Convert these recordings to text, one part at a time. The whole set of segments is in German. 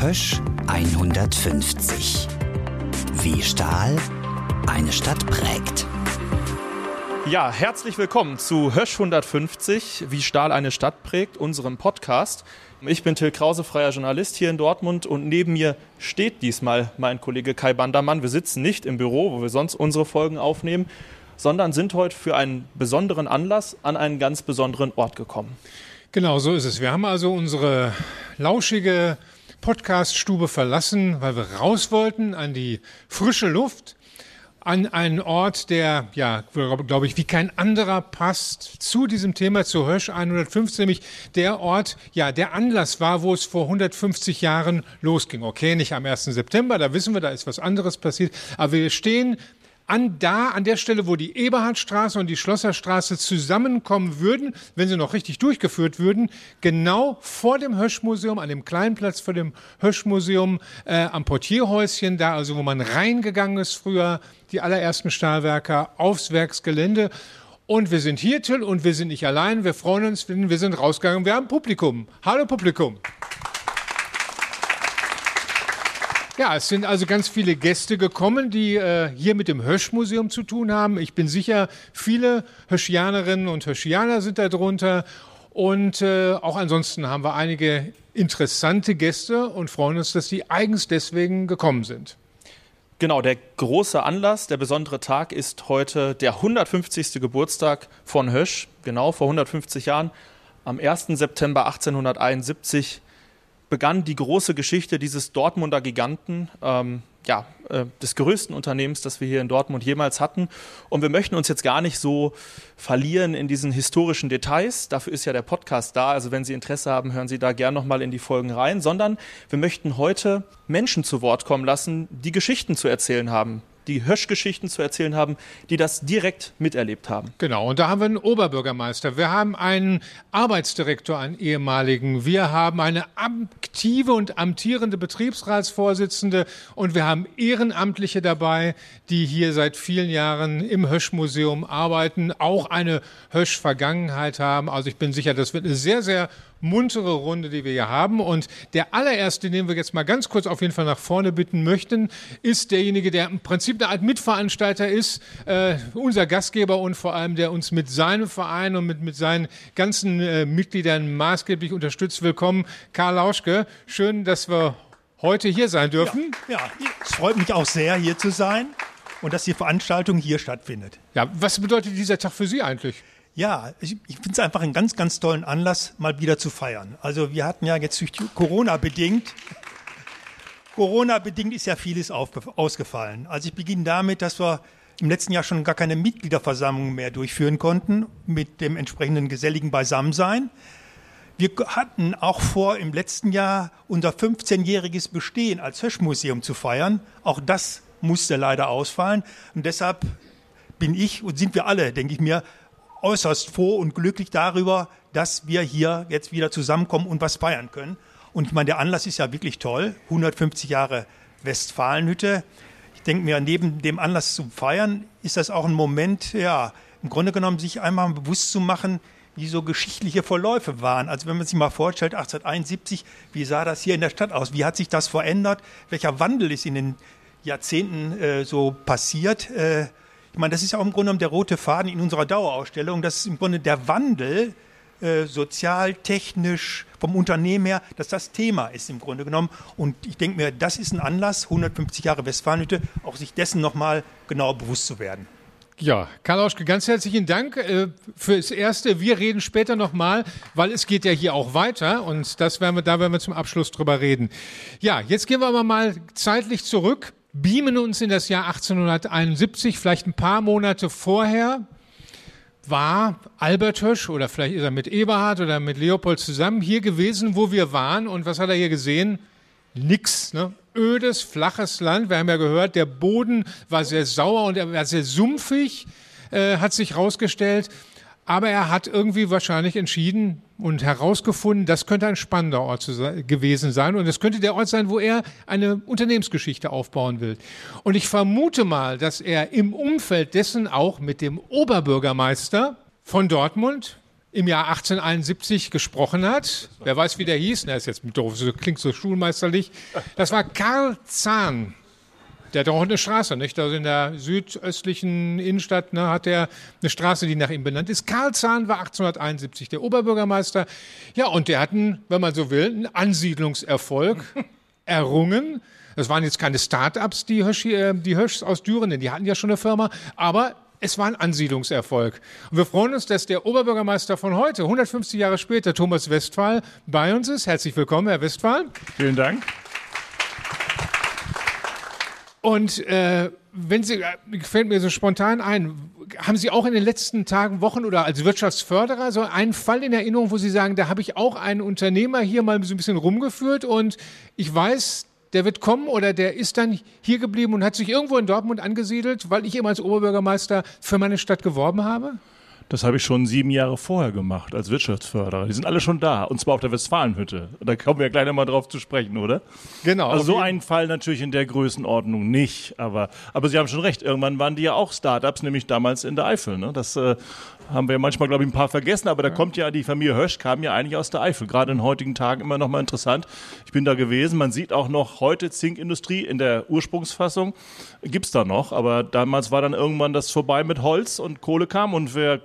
Hösch 150. Wie Stahl eine Stadt prägt. Ja, herzlich willkommen zu Hösch 150, wie Stahl eine Stadt prägt, unserem Podcast. Ich bin Till Krause, freier Journalist hier in Dortmund und neben mir steht diesmal mein Kollege Kai Bandermann. Wir sitzen nicht im Büro, wo wir sonst unsere Folgen aufnehmen, sondern sind heute für einen besonderen Anlass an einen ganz besonderen Ort gekommen. Genau, so ist es. Wir haben also unsere lauschige Podcaststube verlassen, weil wir raus wollten an die frische Luft, an einen Ort, der, ja, glaube ich, wie kein anderer passt zu diesem Thema, zu Hösch 115, nämlich der Ort, ja, der Anlass war, wo es vor 150 Jahren losging. Okay, nicht am 1. September, da wissen wir, da ist was anderes passiert, aber wir stehen an da, an der Stelle, wo die Eberhardstraße und die Schlosserstraße zusammenkommen würden, wenn sie noch richtig durchgeführt würden, genau vor dem Höschmuseum, an dem kleinen Platz vor dem Höschmuseum, äh, am Portierhäuschen, da also, wo man reingegangen ist früher, die allerersten Stahlwerker aufs Werksgelände. Und wir sind hier, Till, und wir sind nicht allein. Wir freuen uns, wir sind rausgegangen. Wir haben Publikum. Hallo Publikum. Ja, es sind also ganz viele Gäste gekommen, die äh, hier mit dem Hösch-Museum zu tun haben. Ich bin sicher, viele Höschianerinnen und Höschianer sind darunter. Und äh, auch ansonsten haben wir einige interessante Gäste und freuen uns, dass die eigens deswegen gekommen sind. Genau, der große Anlass, der besondere Tag ist heute der 150. Geburtstag von Hösch. Genau, vor 150 Jahren, am 1. September 1871 begann die große Geschichte dieses Dortmunder Giganten, ähm, ja, äh, des größten Unternehmens, das wir hier in Dortmund jemals hatten. Und wir möchten uns jetzt gar nicht so verlieren in diesen historischen Details. Dafür ist ja der Podcast da. Also wenn Sie Interesse haben, hören Sie da gern nochmal in die Folgen rein. Sondern wir möchten heute Menschen zu Wort kommen lassen, die Geschichten zu erzählen haben, die Hösch-Geschichten zu erzählen haben, die das direkt miterlebt haben. Genau, und da haben wir einen Oberbürgermeister, wir haben einen Arbeitsdirektor, einen ehemaligen, wir haben eine aktive und amtierende Betriebsratsvorsitzende und wir haben Ehrenamtliche dabei, die hier seit vielen Jahren im Hösch-Museum arbeiten, auch eine Hösch-Vergangenheit haben. Also ich bin sicher, das wird eine sehr, sehr muntere Runde, die wir hier haben. Und der allererste, den wir jetzt mal ganz kurz auf jeden Fall nach vorne bitten möchten, ist derjenige, der im Prinzip eine Art Mitveranstalter ist, äh, unser Gastgeber und vor allem, der uns mit seinem Verein und mit, mit seinen ganzen äh, Mitgliedern maßgeblich unterstützt. Willkommen, Karl Lauschke. Schön, dass wir heute hier sein dürfen. Ja, ja, es freut mich auch sehr, hier zu sein und dass die Veranstaltung hier stattfindet. Ja, was bedeutet dieser Tag für Sie eigentlich? Ja, ich, ich finde es einfach einen ganz, ganz tollen Anlass, mal wieder zu feiern. Also wir hatten ja jetzt durch Corona bedingt, Corona bedingt ist ja vieles auf, ausgefallen. Also ich beginne damit, dass wir im letzten Jahr schon gar keine Mitgliederversammlung mehr durchführen konnten mit dem entsprechenden geselligen Beisammensein. Wir hatten auch vor, im letzten Jahr unser 15-jähriges Bestehen als Höschmuseum zu feiern. Auch das musste leider ausfallen. Und deshalb bin ich und sind wir alle, denke ich mir, äußerst froh und glücklich darüber, dass wir hier jetzt wieder zusammenkommen und was feiern können. Und ich meine, der Anlass ist ja wirklich toll. 150 Jahre Westfalenhütte. Ich denke mir, neben dem Anlass zum Feiern ist das auch ein Moment, ja, im Grunde genommen sich einmal bewusst zu machen, wie so geschichtliche Verläufe waren. Also wenn man sich mal vorstellt, 1871, wie sah das hier in der Stadt aus? Wie hat sich das verändert? Welcher Wandel ist in den Jahrzehnten äh, so passiert? Äh, ich meine, das ist ja auch im Grunde genommen der rote Faden in unserer Dauerausstellung. Das ist im Grunde der Wandel äh, sozial, technisch, vom Unternehmen her, dass das Thema ist im Grunde genommen. Und ich denke mir, das ist ein Anlass, 150 Jahre Westfalenhütte, auch sich dessen nochmal genauer bewusst zu werden. Ja, Karl Auschke, ganz herzlichen Dank äh, fürs Erste. Wir reden später nochmal, weil es geht ja hier auch weiter und das werden wir, da werden wir zum Abschluss drüber reden. Ja, jetzt gehen wir aber mal zeitlich zurück beamen uns in das Jahr 1871, vielleicht ein paar Monate vorher, war Albert Hösch oder vielleicht ist er mit Eberhard oder mit Leopold zusammen hier gewesen, wo wir waren. Und was hat er hier gesehen? Nix, ne? Ödes, flaches Land. Wir haben ja gehört, der Boden war sehr sauer und er war sehr sumpfig, äh, hat sich rausgestellt. Aber er hat irgendwie wahrscheinlich entschieden und herausgefunden, das könnte ein spannender Ort gewesen sein. Und es könnte der Ort sein, wo er eine Unternehmensgeschichte aufbauen will. Und ich vermute mal, dass er im Umfeld dessen auch mit dem Oberbürgermeister von Dortmund, im Jahr 1871 gesprochen hat. Wer weiß, wie der hieß? Na, ist jetzt doof, klingt so schulmeisterlich. Das war Karl Zahn. Der hat auch eine Straße, nicht? Also in der südöstlichen Innenstadt ne, hat er eine Straße, die nach ihm benannt ist. Karl Zahn war 1871 der Oberbürgermeister. Ja, und der hat einen, wenn man so will, einen Ansiedlungserfolg errungen. Das waren jetzt keine Start-ups, die, Hirsch, äh, die Hirschs aus Düren, die hatten ja schon eine Firma, aber es war ein Ansiedlungserfolg. Und wir freuen uns, dass der Oberbürgermeister von heute, 150 Jahre später, Thomas Westphal, bei uns ist. Herzlich willkommen, Herr Westphal. Vielen Dank. Und äh, wenn Sie, äh, fällt mir so spontan ein, haben Sie auch in den letzten Tagen, Wochen oder als Wirtschaftsförderer so einen Fall in Erinnerung, wo Sie sagen, da habe ich auch einen Unternehmer hier mal so ein bisschen rumgeführt und ich weiß, der wird kommen oder der ist dann hier geblieben und hat sich irgendwo in Dortmund angesiedelt, weil ich eben als Oberbürgermeister für meine Stadt geworben habe? Das habe ich schon sieben Jahre vorher gemacht als Wirtschaftsförderer. Die sind alle schon da. Und zwar auf der Westfalenhütte. Da kommen wir ja gleich nochmal drauf zu sprechen, oder? Genau. Also so einen Fall natürlich in der Größenordnung nicht. Aber, aber Sie haben schon recht. Irgendwann waren die ja auch Startups, nämlich damals in der Eifel. Ne? Das äh, haben wir manchmal, glaube ich, ein paar vergessen. Aber da kommt ja die Familie Hösch, kam ja eigentlich aus der Eifel. Gerade in heutigen Tagen immer noch mal interessant. Ich bin da gewesen. Man sieht auch noch heute Zinkindustrie in der Ursprungsfassung. Gibt's da noch. Aber damals war dann irgendwann das vorbei mit Holz und Kohle kam. Und wer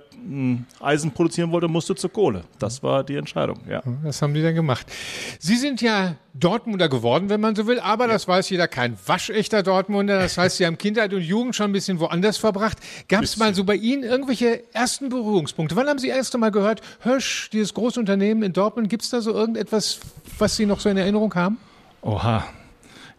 Eisen produzieren wollte, musste zur Kohle. Das war die Entscheidung, ja. Das haben die dann gemacht. Sie sind ja Dortmunder geworden, wenn man so will, aber ja. das weiß jeder, kein waschechter Dortmunder. Das heißt, Sie haben Kindheit und Jugend schon ein bisschen woanders verbracht. Gab es mal so bei Ihnen irgendwelche ersten Berührungspunkte? Wann haben Sie erst einmal gehört, Hösch, dieses große Unternehmen in Dortmund, gibt es da so irgendetwas, was Sie noch so in Erinnerung haben? Oha,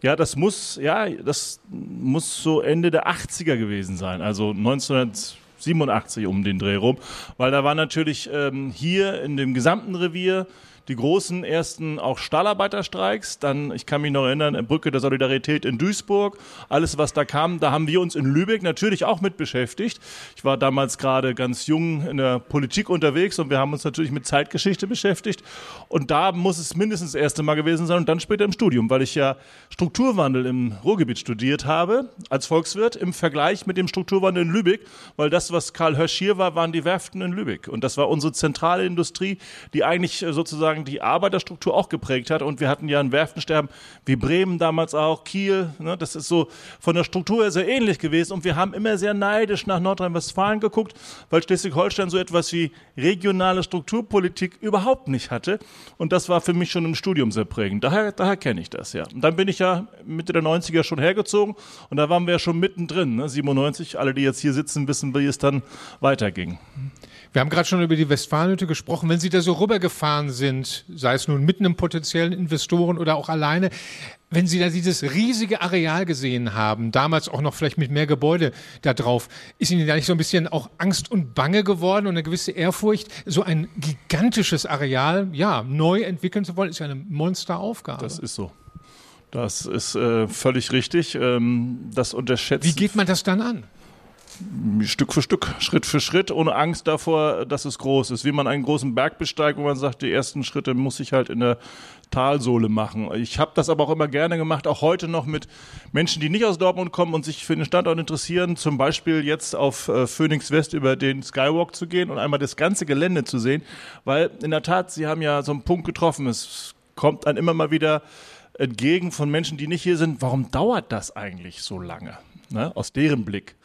ja, das muss, ja, das muss so Ende der 80er gewesen sein. Also 1900 87 um den Dreh rum, weil da war natürlich ähm, hier in dem gesamten Revier die großen ersten auch Stahlarbeiterstreiks, dann, ich kann mich noch erinnern, Brücke der Solidarität in Duisburg, alles was da kam, da haben wir uns in Lübeck natürlich auch mit beschäftigt. Ich war damals gerade ganz jung in der Politik unterwegs und wir haben uns natürlich mit Zeitgeschichte beschäftigt. Und da muss es mindestens das erste Mal gewesen sein und dann später im Studium, weil ich ja Strukturwandel im Ruhrgebiet studiert habe als Volkswirt im Vergleich mit dem Strukturwandel in Lübeck, weil das, was Karl Hösch hier war, waren die Werften in Lübeck. Und das war unsere zentrale Industrie, die eigentlich sozusagen sozusagen die Arbeiterstruktur auch geprägt hat. Und wir hatten ja ein Werftensterben wie Bremen damals auch, Kiel. Ne? Das ist so von der Struktur her sehr ähnlich gewesen. Und wir haben immer sehr neidisch nach Nordrhein-Westfalen geguckt, weil Schleswig-Holstein so etwas wie regionale Strukturpolitik überhaupt nicht hatte. Und das war für mich schon im Studium sehr prägend. Daher, daher kenne ich das ja. Und dann bin ich ja Mitte der 90er schon hergezogen. Und da waren wir ja schon mittendrin, ne? 97. Alle, die jetzt hier sitzen, wissen, wie es dann weiterging. Wir haben gerade schon über die Westfalenhütte gesprochen. Wenn Sie da so rübergefahren sind, sei es nun mit einem potenziellen Investoren oder auch alleine, wenn Sie da dieses riesige Areal gesehen haben, damals auch noch vielleicht mit mehr Gebäude da drauf, ist Ihnen da nicht so ein bisschen auch Angst und Bange geworden und eine gewisse Ehrfurcht, so ein gigantisches Areal, ja, neu entwickeln zu wollen, ist ja eine Monsteraufgabe. Das ist so. Das ist äh, völlig richtig. Ähm, das unterschätzt. Wie geht man das dann an? Stück für Stück, Schritt für Schritt, ohne Angst davor, dass es groß ist. Wie man einen großen Berg besteigt, wo man sagt, die ersten Schritte muss ich halt in der Talsohle machen. Ich habe das aber auch immer gerne gemacht, auch heute noch mit Menschen, die nicht aus Dortmund kommen und sich für den Standort interessieren, zum Beispiel jetzt auf äh, Phoenix West über den Skywalk zu gehen und einmal das ganze Gelände zu sehen, weil in der Tat, Sie haben ja so einen Punkt getroffen, es kommt dann immer mal wieder entgegen von Menschen, die nicht hier sind, warum dauert das eigentlich so lange? Ne? Aus deren Blick.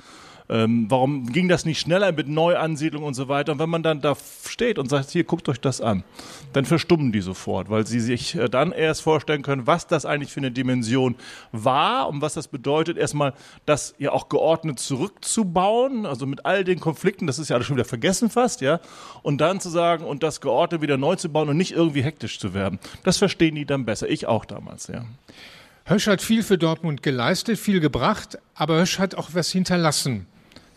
Ähm, warum ging das nicht schneller mit Neuansiedlung und so weiter? Und wenn man dann da steht und sagt, hier, guckt euch das an, dann verstummen die sofort, weil sie sich äh, dann erst vorstellen können, was das eigentlich für eine Dimension war und was das bedeutet, erstmal das ja auch geordnet zurückzubauen, also mit all den Konflikten, das ist ja alles schon wieder vergessen fast, ja, und dann zu sagen und das geordnet wieder neu zu bauen und nicht irgendwie hektisch zu werden. Das verstehen die dann besser. Ich auch damals, ja. Hösch hat viel für Dortmund geleistet, viel gebracht, aber Hösch hat auch was hinterlassen.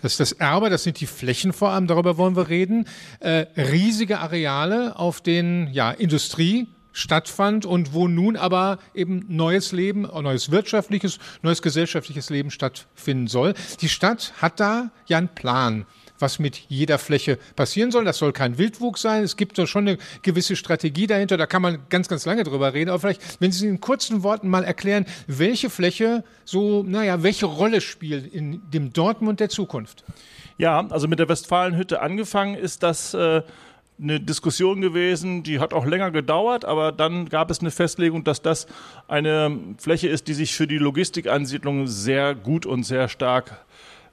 Das ist das Erbe, das sind die Flächen vor allem, darüber wollen wir reden. Äh, riesige Areale, auf denen ja Industrie stattfand und wo nun aber eben neues Leben, neues wirtschaftliches, neues gesellschaftliches Leben stattfinden soll. Die Stadt hat da ja einen Plan was mit jeder Fläche passieren soll. Das soll kein Wildwuchs sein. Es gibt doch schon eine gewisse Strategie dahinter. Da kann man ganz, ganz lange drüber reden. Aber vielleicht, wenn Sie in kurzen Worten mal erklären, welche Fläche so, naja, welche Rolle spielt in dem Dortmund der Zukunft? Ja, also mit der Westfalenhütte angefangen ist das äh, eine Diskussion gewesen, die hat auch länger gedauert, aber dann gab es eine Festlegung, dass das eine Fläche ist, die sich für die Logistikansiedlung sehr gut und sehr stark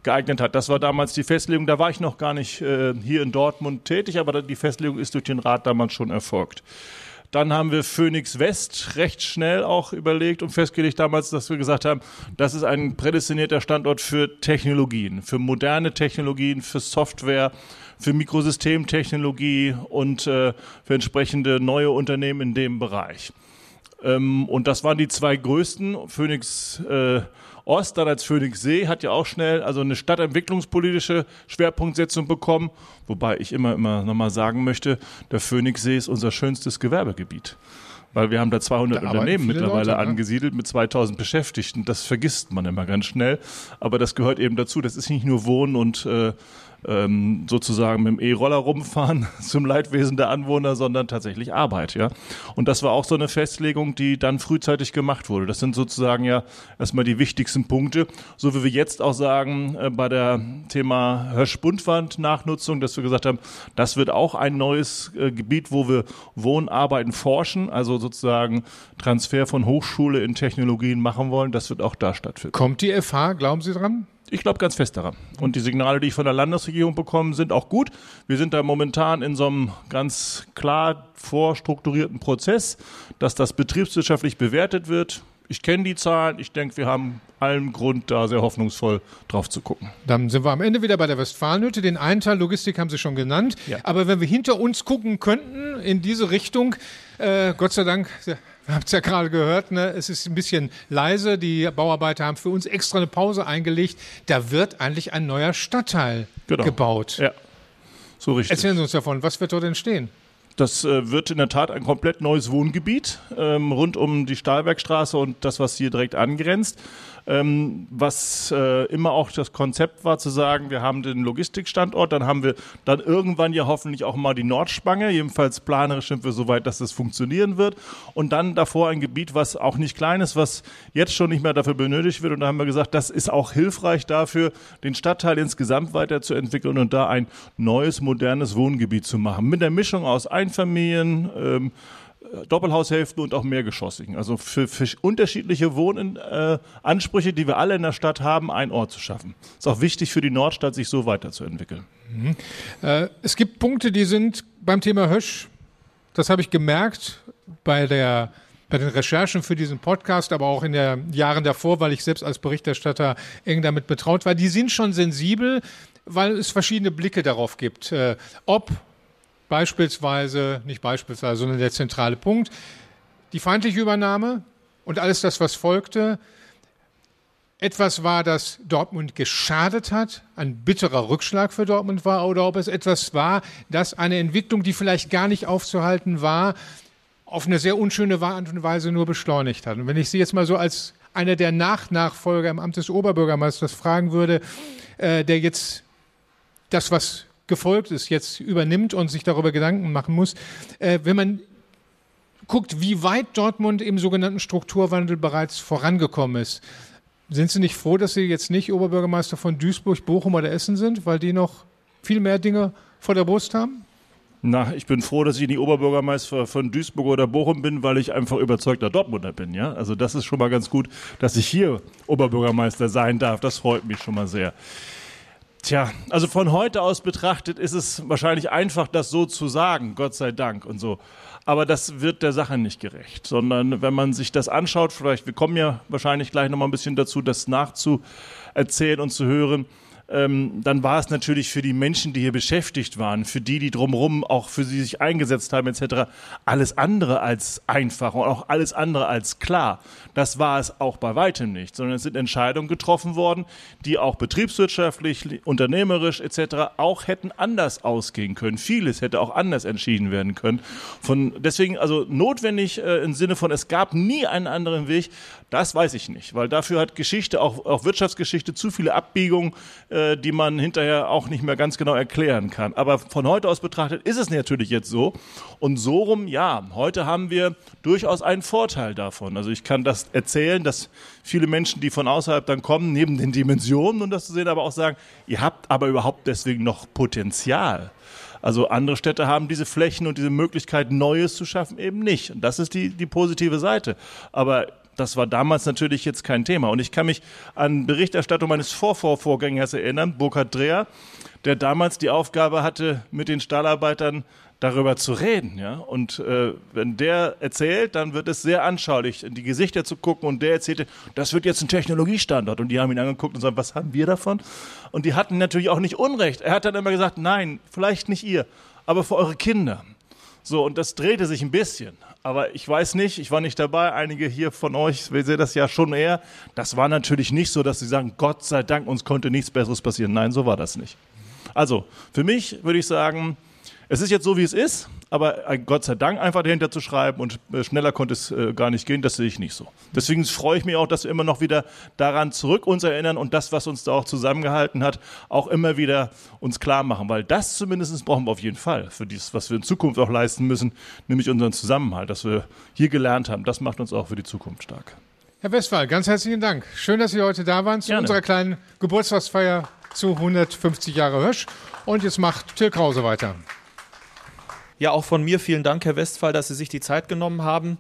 geeignet hat. Das war damals die Festlegung, da war ich noch gar nicht äh, hier in Dortmund tätig, aber die Festlegung ist durch den Rat damals schon erfolgt. Dann haben wir Phoenix West recht schnell auch überlegt und festgelegt damals, dass wir gesagt haben, das ist ein prädestinierter Standort für Technologien, für moderne Technologien, für Software, für Mikrosystemtechnologie und äh, für entsprechende neue Unternehmen in dem Bereich. Ähm, und das waren die zwei größten. Phoenix äh, Ost, dann als Phoenix See, hat ja auch schnell also eine stadtentwicklungspolitische Schwerpunktsetzung bekommen. Wobei ich immer, immer nochmal sagen möchte, der Phoenix See ist unser schönstes Gewerbegebiet weil wir haben da 200 da Unternehmen mittlerweile Leute, angesiedelt mit 2000 Beschäftigten. Das vergisst man immer ganz schnell, aber das gehört eben dazu. Das ist nicht nur Wohnen und äh, ähm, sozusagen mit dem E-Roller rumfahren zum Leidwesen der Anwohner, sondern tatsächlich Arbeit, ja. Und das war auch so eine Festlegung, die dann frühzeitig gemacht wurde. Das sind sozusagen ja erstmal die wichtigsten Punkte, so wie wir jetzt auch sagen äh, bei der Thema Hirsch-Buntwand-Nachnutzung, dass wir gesagt haben, das wird auch ein neues äh, Gebiet, wo wir Wohnen, Arbeiten, Forschen, also sozusagen Transfer von Hochschule in Technologien machen wollen. Das wird auch da stattfinden. Kommt die FH, glauben Sie dran? Ich glaube ganz fest daran. Und die Signale, die ich von der Landesregierung bekomme, sind auch gut. Wir sind da momentan in so einem ganz klar vorstrukturierten Prozess, dass das betriebswirtschaftlich bewertet wird. Ich kenne die Zahlen. Ich denke, wir haben allen Grund, da sehr hoffnungsvoll drauf zu gucken. Dann sind wir am Ende wieder bei der Westfalenhütte. Den einen Teil Logistik haben Sie schon genannt. Ja. Aber wenn wir hinter uns gucken könnten in diese Richtung, äh, Gott sei Dank wir haben es ja gerade gehört, ne? es ist ein bisschen leise. Die Bauarbeiter haben für uns extra eine Pause eingelegt. Da wird eigentlich ein neuer Stadtteil genau. gebaut. Ja, so richtig. Erzählen Sie uns davon, was wird dort entstehen? Das äh, wird in der Tat ein komplett neues Wohngebiet ähm, rund um die Stahlbergstraße und das, was hier direkt angrenzt. Ähm, was äh, immer auch das Konzept war, zu sagen, wir haben den Logistikstandort, dann haben wir dann irgendwann ja hoffentlich auch mal die Nordspange. Jedenfalls planerisch sind wir so weit, dass das funktionieren wird. Und dann davor ein Gebiet, was auch nicht klein ist, was jetzt schon nicht mehr dafür benötigt wird. Und da haben wir gesagt, das ist auch hilfreich dafür, den Stadtteil insgesamt weiterzuentwickeln und da ein neues, modernes Wohngebiet zu machen. Mit der Mischung aus Einfamilien, ähm, Doppelhaushälften und auch mehrgeschossigen. Also für, für unterschiedliche Wohnansprüche, äh, die wir alle in der Stadt haben, einen Ort zu schaffen. Ist auch wichtig für die Nordstadt, sich so weiterzuentwickeln. Mhm. Äh, es gibt Punkte, die sind beim Thema Hösch, das habe ich gemerkt bei der bei den Recherchen für diesen Podcast, aber auch in den Jahren davor, weil ich selbst als Berichterstatter eng damit betraut war, die sind schon sensibel, weil es verschiedene Blicke darauf gibt, äh, ob beispielsweise, nicht beispielsweise, sondern der zentrale Punkt, die feindliche Übernahme und alles das, was folgte, etwas war, das Dortmund geschadet hat, ein bitterer Rückschlag für Dortmund war, oder ob es etwas war, das eine Entwicklung, die vielleicht gar nicht aufzuhalten war, auf eine sehr unschöne Art und Weise nur beschleunigt hat. Und wenn ich Sie jetzt mal so als einer der Nachnachfolger im Amt des Oberbürgermeisters fragen würde, äh, der jetzt das, was gefolgt ist, jetzt übernimmt und sich darüber Gedanken machen muss. Äh, wenn man guckt, wie weit Dortmund im sogenannten Strukturwandel bereits vorangekommen ist, sind Sie nicht froh, dass Sie jetzt nicht Oberbürgermeister von Duisburg, Bochum oder Essen sind, weil die noch viel mehr Dinge vor der Brust haben? Na, ich bin froh, dass ich nicht Oberbürgermeister von Duisburg oder Bochum bin, weil ich einfach überzeugter Dortmunder bin, ja. Also das ist schon mal ganz gut, dass ich hier Oberbürgermeister sein darf. Das freut mich schon mal sehr. Tja, also von heute aus betrachtet ist es wahrscheinlich einfach, das so zu sagen, Gott sei Dank und so. Aber das wird der Sache nicht gerecht, sondern wenn man sich das anschaut, vielleicht, wir kommen ja wahrscheinlich gleich nochmal ein bisschen dazu, das nachzuerzählen und zu hören, ähm, dann war es natürlich für die Menschen, die hier beschäftigt waren, für die, die drumherum auch für sie sich eingesetzt haben, etc., alles andere als einfach und auch alles andere als klar. Das war es auch bei weitem nicht, sondern es sind Entscheidungen getroffen worden, die auch betriebswirtschaftlich, unternehmerisch etc. auch hätten anders ausgehen können. Vieles hätte auch anders entschieden werden können. Von, deswegen also notwendig äh, im Sinne von, es gab nie einen anderen Weg, das weiß ich nicht, weil dafür hat Geschichte, auch, auch Wirtschaftsgeschichte, zu viele Abbiegungen, äh, die man hinterher auch nicht mehr ganz genau erklären kann. Aber von heute aus betrachtet ist es natürlich jetzt so. Und so rum, ja, heute haben wir durchaus einen Vorteil davon. Also ich kann das erzählen, dass viele Menschen, die von außerhalb dann kommen, neben den Dimensionen und das zu sehen, aber auch sagen, ihr habt aber überhaupt deswegen noch Potenzial. Also andere Städte haben diese Flächen und diese Möglichkeit, Neues zu schaffen, eben nicht. Und das ist die, die positive Seite. Aber das war damals natürlich jetzt kein Thema. Und ich kann mich an Berichterstattung meines Vorvorvorgängers erinnern, Burkhard Dreher, der damals die Aufgabe hatte, mit den Stahlarbeitern darüber zu reden. Ja? Und äh, wenn der erzählt, dann wird es sehr anschaulich, in die Gesichter zu gucken. Und der erzählte, das wird jetzt ein Technologiestandort. Und die haben ihn angeguckt und sagen, was haben wir davon? Und die hatten natürlich auch nicht Unrecht. Er hat dann immer gesagt, nein, vielleicht nicht ihr, aber für eure Kinder. So, und das drehte sich ein bisschen. Aber ich weiß nicht, ich war nicht dabei. Einige hier von euch sehen das ja schon eher. Das war natürlich nicht so, dass sie sagen, Gott sei Dank, uns konnte nichts Besseres passieren. Nein, so war das nicht. Also, für mich würde ich sagen, es ist jetzt so, wie es ist, aber Gott sei Dank einfach dahinter zu schreiben und äh, schneller konnte es äh, gar nicht gehen, das sehe ich nicht so. Deswegen freue ich mich auch, dass wir immer noch wieder daran zurück uns erinnern und das, was uns da auch zusammengehalten hat, auch immer wieder uns klar machen, weil das zumindest brauchen wir auf jeden Fall für dieses, was wir in Zukunft auch leisten müssen, nämlich unseren Zusammenhalt, dass wir hier gelernt haben. Das macht uns auch für die Zukunft stark. Herr Westphal, ganz herzlichen Dank. Schön, dass Sie heute da waren zu Gerne. unserer kleinen Geburtstagsfeier zu 150 Jahre Hösch. Und jetzt macht Till Krause weiter. Ja, auch von mir vielen Dank, Herr Westphal, dass Sie sich die Zeit genommen haben.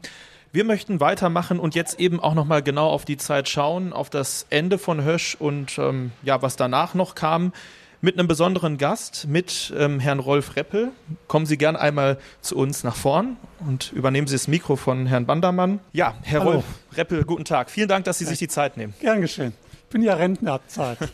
Wir möchten weitermachen und jetzt eben auch nochmal genau auf die Zeit schauen, auf das Ende von Hösch und ähm, ja, was danach noch kam. Mit einem besonderen Gast, mit ähm, Herrn Rolf Reppel. Kommen Sie gern einmal zu uns nach vorn und übernehmen Sie das Mikro von Herrn Bandermann. Ja, Herr Hallo. Rolf Reppel, guten Tag. Vielen Dank, dass Sie sich die Zeit nehmen. Gern geschehen. Ich bin ja Rentner, Zeit.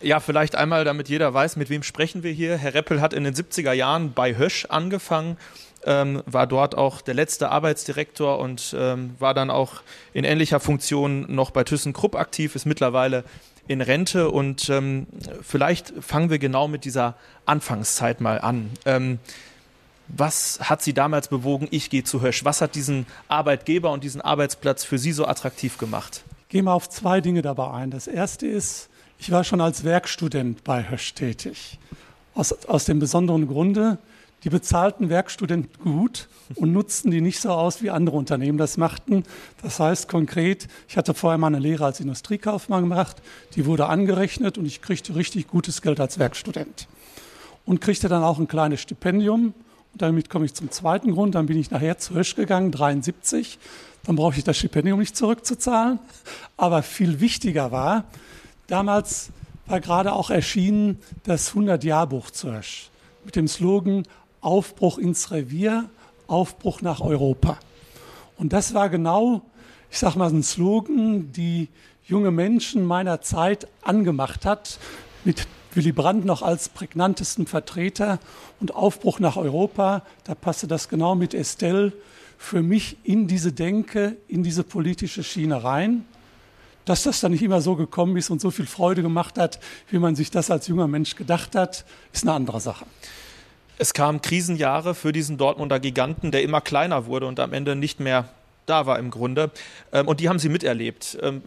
Ja, vielleicht einmal, damit jeder weiß, mit wem sprechen wir hier. Herr Reppel hat in den 70er Jahren bei Hösch angefangen, ähm, war dort auch der letzte Arbeitsdirektor und ähm, war dann auch in ähnlicher Funktion noch bei ThyssenKrupp aktiv, ist mittlerweile in Rente und ähm, vielleicht fangen wir genau mit dieser Anfangszeit mal an. Ähm, was hat Sie damals bewogen, ich gehe zu Hösch? Was hat diesen Arbeitgeber und diesen Arbeitsplatz für Sie so attraktiv gemacht? Gehen wir auf zwei Dinge dabei ein. Das erste ist, ich war schon als Werkstudent bei Hösch tätig. Aus, aus dem besonderen Grunde, die bezahlten Werkstudenten gut und nutzten die nicht so aus, wie andere Unternehmen das machten. Das heißt konkret, ich hatte vorher mal eine Lehre als Industriekaufmann gemacht, die wurde angerechnet und ich kriegte richtig gutes Geld als Werkstudent. Und kriegte dann auch ein kleines Stipendium. Und damit komme ich zum zweiten Grund. Dann bin ich nachher zu Hösch gegangen, 73. Dann brauche ich das Stipendium nicht zurückzuzahlen. Aber viel wichtiger war, Damals war gerade auch erschienen das 100-Jahr-Buch Zürich mit dem Slogan Aufbruch ins Revier, Aufbruch nach Europa. Und das war genau, ich sag mal, ein Slogan, die junge Menschen meiner Zeit angemacht hat, mit Willy Brandt noch als prägnantesten Vertreter und Aufbruch nach Europa. Da passte das genau mit Estelle für mich in diese Denke, in diese politische Schiene rein. Dass das dann nicht immer so gekommen ist und so viel Freude gemacht hat, wie man sich das als junger Mensch gedacht hat, ist eine andere Sache. Es kamen Krisenjahre für diesen Dortmunder Giganten, der immer kleiner wurde und am Ende nicht mehr da war im Grunde. Ähm, und die haben Sie miterlebt. Ähm,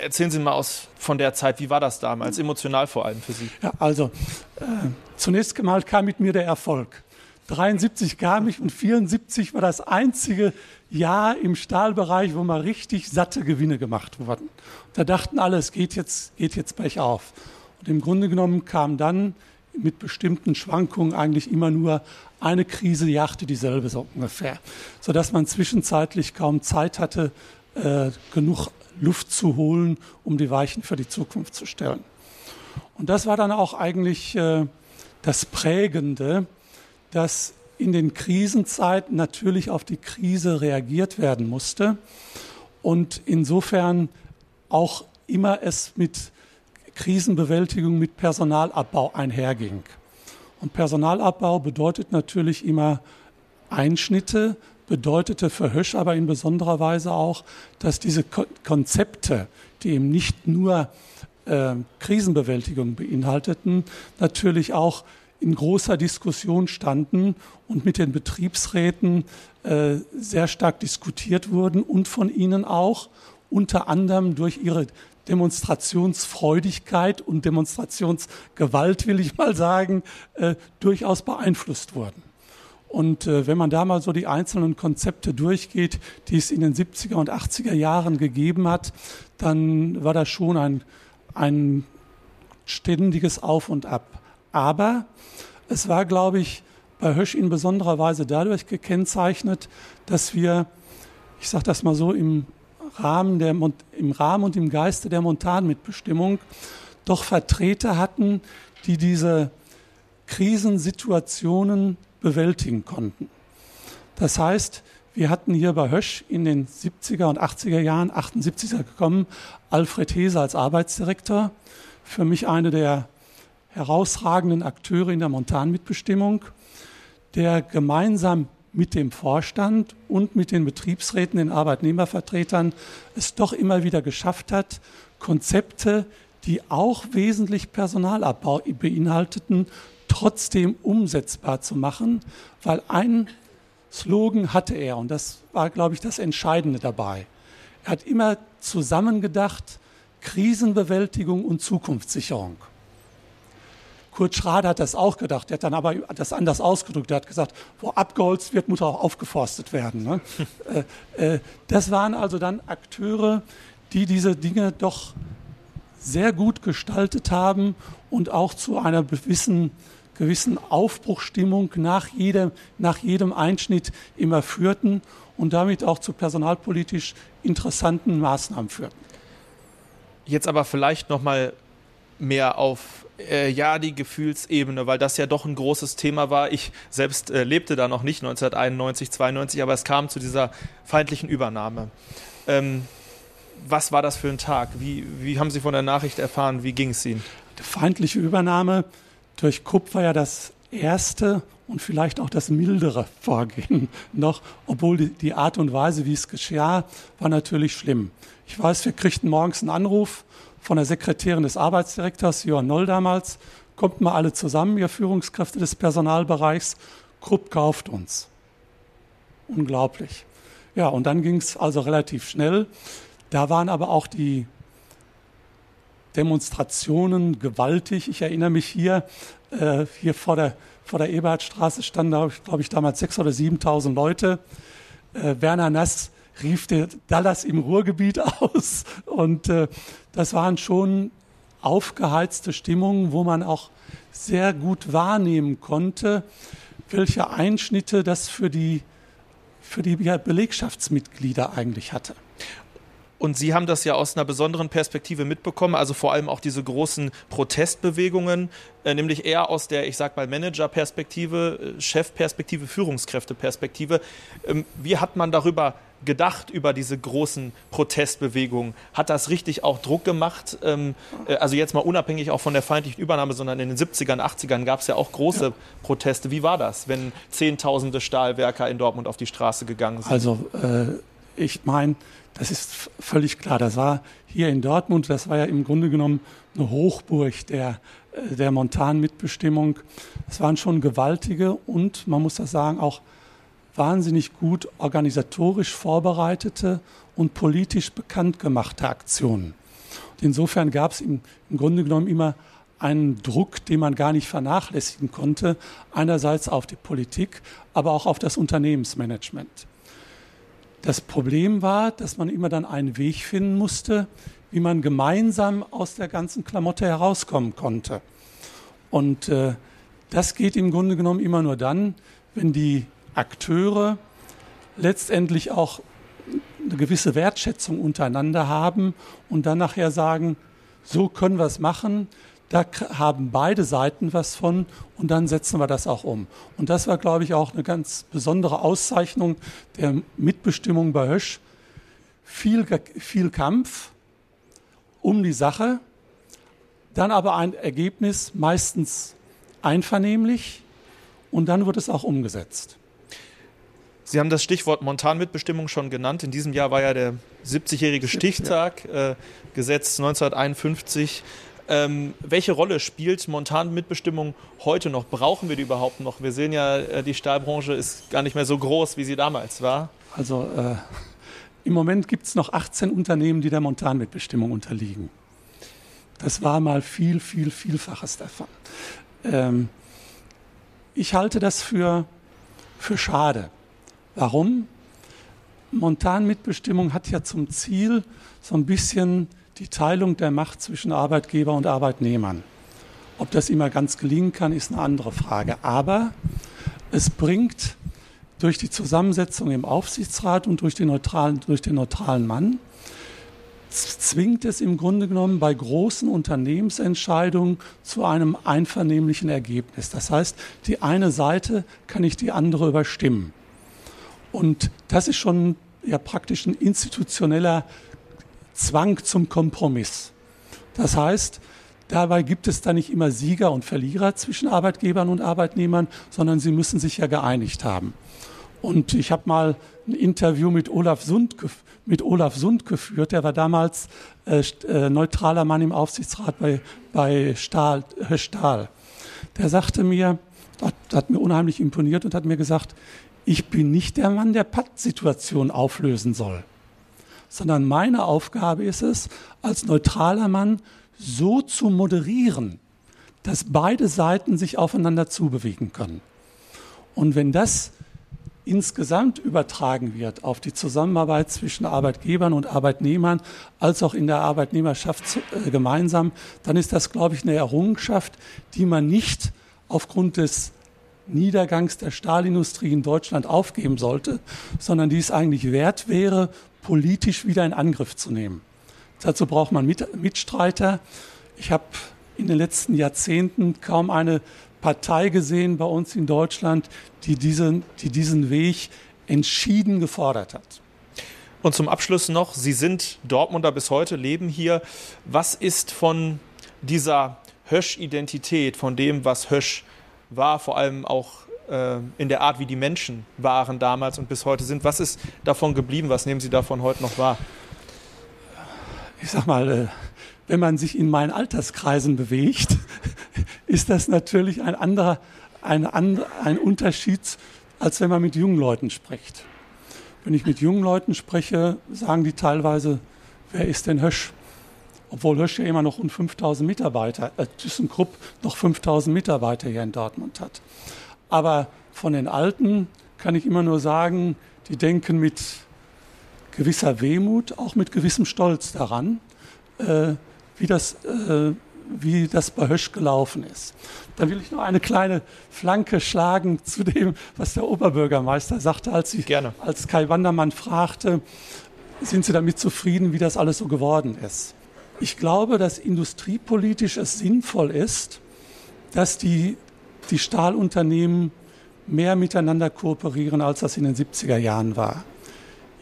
erzählen Sie mal aus von der Zeit, wie war das damals, emotional vor allem für Sie? Ja, also äh, zunächst einmal kam mit mir der Erfolg. 73 kam ich und 74 war das einzige Jahr im Stahlbereich, wo mal richtig satte Gewinne gemacht wurden. Da dachten alle, es geht jetzt, geht jetzt bergauf. Und im Grunde genommen kam dann mit bestimmten Schwankungen eigentlich immer nur eine Krise jagte dieselbe so ungefähr, sodass man zwischenzeitlich kaum Zeit hatte, äh, genug Luft zu holen, um die Weichen für die Zukunft zu stellen. Und das war dann auch eigentlich äh, das Prägende, dass in den Krisenzeiten natürlich auf die Krise reagiert werden musste und insofern auch immer es mit Krisenbewältigung mit Personalabbau einherging. Und Personalabbau bedeutet natürlich immer Einschnitte, bedeutete für Hösch aber in besonderer Weise auch, dass diese Konzepte, die eben nicht nur äh, Krisenbewältigung beinhalteten, natürlich auch in großer Diskussion standen und mit den Betriebsräten äh, sehr stark diskutiert wurden und von ihnen auch unter anderem durch ihre Demonstrationsfreudigkeit und Demonstrationsgewalt, will ich mal sagen, äh, durchaus beeinflusst wurden. Und äh, wenn man da mal so die einzelnen Konzepte durchgeht, die es in den 70er und 80er Jahren gegeben hat, dann war das schon ein, ein ständiges Auf und Ab. Aber es war, glaube ich, bei Hösch in besonderer Weise dadurch gekennzeichnet, dass wir, ich sage das mal so, im Rahmen, der, im Rahmen und im Geiste der Montanmitbestimmung doch Vertreter hatten, die diese Krisensituationen bewältigen konnten. Das heißt, wir hatten hier bei Hösch in den 70er und 80er Jahren, 78er gekommen, Alfred Hese als Arbeitsdirektor. Für mich eine der herausragenden Akteure in der Montanmitbestimmung, der gemeinsam mit dem Vorstand und mit den Betriebsräten, den Arbeitnehmervertretern es doch immer wieder geschafft hat, Konzepte, die auch wesentlich Personalabbau beinhalteten, trotzdem umsetzbar zu machen, weil ein Slogan hatte er und das war, glaube ich, das Entscheidende dabei. Er hat immer zusammengedacht, Krisenbewältigung und Zukunftssicherung. Kurt Schrader hat das auch gedacht, er hat dann aber das anders ausgedrückt. Er hat gesagt, wo abgeholzt wird, muss auch aufgeforstet werden. Ne? äh, äh, das waren also dann Akteure, die diese Dinge doch sehr gut gestaltet haben und auch zu einer gewissen, gewissen Aufbruchstimmung nach jedem, nach jedem Einschnitt immer führten und damit auch zu personalpolitisch interessanten Maßnahmen führten. Jetzt aber vielleicht noch mal mehr auf äh, ja die Gefühlsebene, weil das ja doch ein großes Thema war. Ich selbst äh, lebte da noch nicht 1991, 92, aber es kam zu dieser feindlichen Übernahme. Ähm, was war das für ein Tag? Wie, wie haben Sie von der Nachricht erfahren? Wie ging es Ihnen? Die feindliche Übernahme durch Krupp war ja das erste und vielleicht auch das mildere Vorgehen noch, obwohl die, die Art und Weise, wie es geschah, war natürlich schlimm. Ich weiß, wir kriegten morgens einen Anruf von der Sekretärin des Arbeitsdirektors, Johann Noll damals, kommt mal alle zusammen, ihr Führungskräfte des Personalbereichs, Krupp kauft uns. Unglaublich. Ja, und dann ging es also relativ schnell. Da waren aber auch die Demonstrationen gewaltig. Ich erinnere mich hier, äh, hier vor der, vor der Eberhardstraße standen, glaube ich, damals 6.000 oder 7.000 Leute. Äh, Werner Nass rief der Dallas im Ruhrgebiet aus. Und äh, das waren schon aufgeheizte Stimmungen, wo man auch sehr gut wahrnehmen konnte, welche Einschnitte das für die, für die Belegschaftsmitglieder eigentlich hatte. Und Sie haben das ja aus einer besonderen Perspektive mitbekommen, also vor allem auch diese großen Protestbewegungen, äh, nämlich eher aus der, ich sag mal, Managerperspektive, äh, Chefperspektive, Führungskräfteperspektive. Ähm, wie hat man darüber gedacht, über diese großen Protestbewegungen? Hat das richtig auch Druck gemacht? Ähm, äh, also jetzt mal unabhängig auch von der feindlichen Übernahme, sondern in den 70ern, 80ern gab es ja auch große ja. Proteste. Wie war das, wenn Zehntausende Stahlwerker in Dortmund auf die Straße gegangen sind? Also äh, ich meine, das ist völlig klar. Das war hier in Dortmund, das war ja im Grunde genommen eine Hochburg der, äh, der Montanmitbestimmung. Es waren schon gewaltige und, man muss das sagen, auch wahnsinnig gut organisatorisch vorbereitete und politisch bekannt gemachte Aktionen. Und insofern gab es im, im Grunde genommen immer einen Druck, den man gar nicht vernachlässigen konnte, einerseits auf die Politik, aber auch auf das Unternehmensmanagement. Das Problem war, dass man immer dann einen Weg finden musste, wie man gemeinsam aus der ganzen Klamotte herauskommen konnte. Und äh, das geht im Grunde genommen immer nur dann, wenn die Akteure letztendlich auch eine gewisse Wertschätzung untereinander haben und dann nachher sagen, so können wir es machen, da haben beide Seiten was von und dann setzen wir das auch um. Und das war, glaube ich, auch eine ganz besondere Auszeichnung der Mitbestimmung bei Hösch. Viel, viel Kampf um die Sache, dann aber ein Ergebnis meistens einvernehmlich und dann wird es auch umgesetzt. Sie haben das Stichwort Montanmitbestimmung schon genannt. In diesem Jahr war ja der 70-jährige Stichtag, äh, Gesetz 1951. Ähm, welche Rolle spielt Montanmitbestimmung heute noch? Brauchen wir die überhaupt noch? Wir sehen ja, äh, die Stahlbranche ist gar nicht mehr so groß, wie sie damals war. Also äh, im Moment gibt es noch 18 Unternehmen, die der Montanmitbestimmung unterliegen. Das war mal viel, viel, vielfaches davon. Ähm, ich halte das für, für schade. Warum? Montanmitbestimmung hat ja zum Ziel, so ein bisschen die Teilung der Macht zwischen Arbeitgeber und Arbeitnehmern. Ob das immer ganz gelingen kann, ist eine andere Frage. Aber es bringt durch die Zusammensetzung im Aufsichtsrat und durch den neutralen, durch den neutralen Mann, zwingt es im Grunde genommen bei großen Unternehmensentscheidungen zu einem einvernehmlichen Ergebnis. Das heißt, die eine Seite kann nicht die andere überstimmen. Und das ist schon ja praktisch ein institutioneller Zwang zum Kompromiss. Das heißt, dabei gibt es da nicht immer Sieger und Verlierer zwischen Arbeitgebern und Arbeitnehmern, sondern sie müssen sich ja geeinigt haben. Und ich habe mal ein Interview mit Olaf Sund, mit Olaf Sund geführt. Der war damals äh, äh, neutraler Mann im Aufsichtsrat bei, bei Stahl, äh, Stahl. Der sagte mir, hat, hat mir unheimlich imponiert und hat mir gesagt, ich bin nicht der Mann, der Pattsituation auflösen soll, sondern meine Aufgabe ist es, als neutraler Mann so zu moderieren, dass beide Seiten sich aufeinander zubewegen können. Und wenn das insgesamt übertragen wird auf die Zusammenarbeit zwischen Arbeitgebern und Arbeitnehmern, als auch in der Arbeitnehmerschaft äh, gemeinsam, dann ist das, glaube ich, eine Errungenschaft, die man nicht aufgrund des Niedergangs der Stahlindustrie in Deutschland aufgeben sollte, sondern die es eigentlich wert wäre, politisch wieder in Angriff zu nehmen. Dazu braucht man Mitstreiter. Ich habe in den letzten Jahrzehnten kaum eine Partei gesehen bei uns in Deutschland, die diesen, die diesen Weg entschieden gefordert hat. Und zum Abschluss noch, Sie sind Dortmunder bis heute, leben hier. Was ist von dieser Hösch-Identität, von dem, was Hösch war, vor allem auch äh, in der Art, wie die Menschen waren damals und bis heute sind. Was ist davon geblieben? Was nehmen Sie davon heute noch wahr? Ich sag mal, äh, wenn man sich in meinen Alterskreisen bewegt, ist das natürlich ein anderer, ein, ein Unterschied, als wenn man mit jungen Leuten spricht. Wenn ich mit jungen Leuten spreche, sagen die teilweise, wer ist denn Hösch? Obwohl Hösch ja immer noch rund 5000 Mitarbeiter, äh, ThyssenKrupp noch 5000 Mitarbeiter hier in Dortmund hat. Aber von den Alten kann ich immer nur sagen, die denken mit gewisser Wehmut, auch mit gewissem Stolz daran, äh, wie, das, äh, wie das bei Hösch gelaufen ist. Da will ich noch eine kleine Flanke schlagen zu dem, was der Oberbürgermeister sagte, als, ich, als Kai Wandermann fragte, sind Sie damit zufrieden, wie das alles so geworden ist? Ich glaube, dass industriepolitisch es sinnvoll ist, dass die, die Stahlunternehmen mehr miteinander kooperieren, als das in den 70er Jahren war.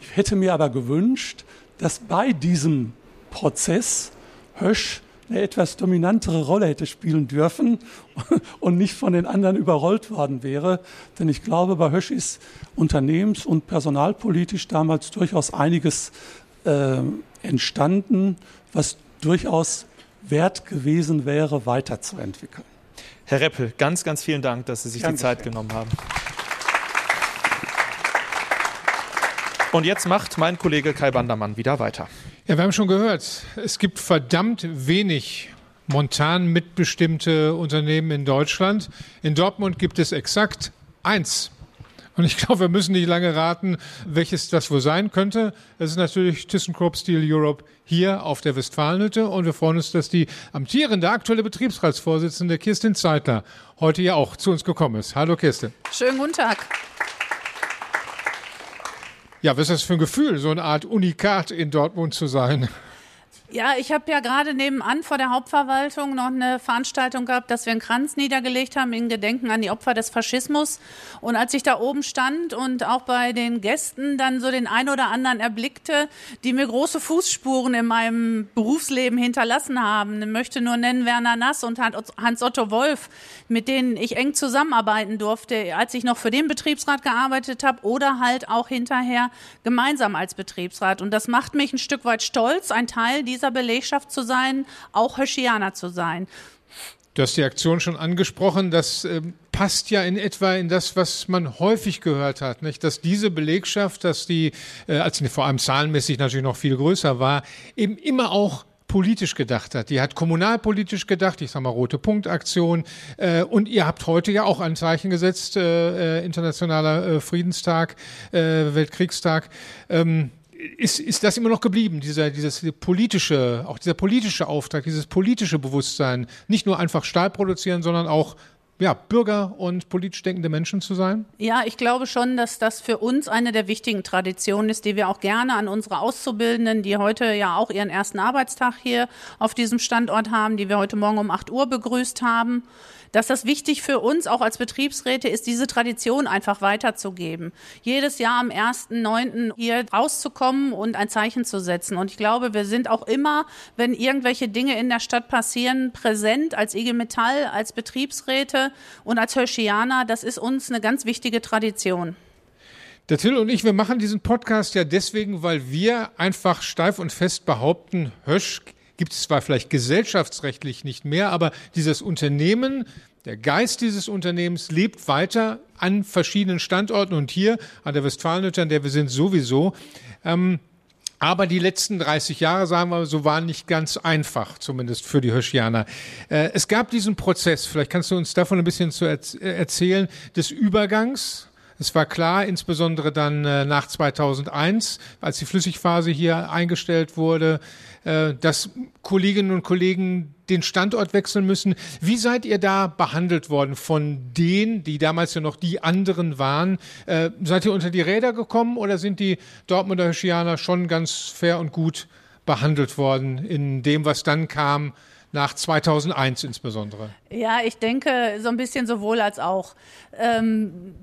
Ich hätte mir aber gewünscht, dass bei diesem Prozess Hösch eine etwas dominantere Rolle hätte spielen dürfen und nicht von den anderen überrollt worden wäre. Denn ich glaube, bei Hösch ist unternehmens- und personalpolitisch damals durchaus einiges äh, entstanden, was durchaus wert gewesen wäre, weiterzuentwickeln. Herr Reppel, ganz, ganz vielen Dank, dass Sie sich Danke die Zeit genommen haben. Und jetzt macht mein Kollege Kai Bandermann wieder weiter. Ja, wir haben schon gehört, es gibt verdammt wenig montan mitbestimmte Unternehmen in Deutschland. In Dortmund gibt es exakt eins. Und ich glaube, wir müssen nicht lange raten, welches das wohl sein könnte. Es ist natürlich ThyssenKrupp Steel Europe hier auf der Westfalenhütte. Und wir freuen uns, dass die amtierende aktuelle Betriebsratsvorsitzende Kirstin Zeitler heute ja auch zu uns gekommen ist. Hallo Kirstin. Schönen guten Tag. Ja, was ist das für ein Gefühl, so eine Art Unikat in Dortmund zu sein? Ja, ich habe ja gerade nebenan vor der Hauptverwaltung noch eine Veranstaltung gehabt, dass wir einen Kranz niedergelegt haben in Gedenken an die Opfer des Faschismus. Und als ich da oben stand und auch bei den Gästen dann so den ein oder anderen erblickte, die mir große Fußspuren in meinem Berufsleben hinterlassen haben, ich möchte nur nennen Werner Nass und Hans-Otto Wolf, mit denen ich eng zusammenarbeiten durfte, als ich noch für den Betriebsrat gearbeitet habe oder halt auch hinterher gemeinsam als Betriebsrat. Und das macht mich ein Stück weit stolz, ein Teil dieser dieser Belegschaft zu sein, auch Höschianer zu sein. Du hast die Aktion schon angesprochen. Das äh, passt ja in etwa in das, was man häufig gehört hat, nicht? Dass diese Belegschaft, dass die, äh, als vor allem zahlenmäßig natürlich noch viel größer war, eben immer auch politisch gedacht hat. Die hat kommunalpolitisch gedacht, ich sage mal Rote Punktaktion. Äh, und ihr habt heute ja auch ein Zeichen gesetzt, äh, äh Internationaler äh, Friedenstag, äh, Weltkriegstag. Ähm, ist, ist das immer noch geblieben, dieser, dieses politische, auch dieser politische Auftrag, dieses politische Bewusstsein, nicht nur einfach Stahl produzieren, sondern auch ja, Bürger und politisch denkende Menschen zu sein? Ja, ich glaube schon, dass das für uns eine der wichtigen Traditionen ist, die wir auch gerne an unsere Auszubildenden, die heute ja auch ihren ersten Arbeitstag hier auf diesem Standort haben, die wir heute Morgen um 8 Uhr begrüßt haben dass das wichtig für uns auch als Betriebsräte ist, diese Tradition einfach weiterzugeben. Jedes Jahr am 1.9. hier rauszukommen und ein Zeichen zu setzen. Und ich glaube, wir sind auch immer, wenn irgendwelche Dinge in der Stadt passieren, präsent als IG Metall, als Betriebsräte und als Höschianer. Das ist uns eine ganz wichtige Tradition. Der Till und ich, wir machen diesen Podcast ja deswegen, weil wir einfach steif und fest behaupten, Hösch gibt es zwar vielleicht gesellschaftsrechtlich nicht mehr, aber dieses Unternehmen, der Geist dieses Unternehmens lebt weiter an verschiedenen Standorten und hier an der Westfalenhütte, an der wir sind, sowieso. Ähm, aber die letzten 30 Jahre, sagen wir so, waren nicht ganz einfach, zumindest für die Höschianer. Äh, es gab diesen Prozess, vielleicht kannst du uns davon ein bisschen zu erzählen, des Übergangs es war klar, insbesondere dann äh, nach 2001, als die Flüssigphase hier eingestellt wurde, äh, dass Kolleginnen und Kollegen den Standort wechseln müssen. Wie seid ihr da behandelt worden von denen, die damals ja noch die anderen waren? Äh, seid ihr unter die Räder gekommen oder sind die Dortmunder Heschianer schon ganz fair und gut behandelt worden in dem, was dann kam? nach 2001 insbesondere? Ja, ich denke so ein bisschen sowohl als auch. Ähm,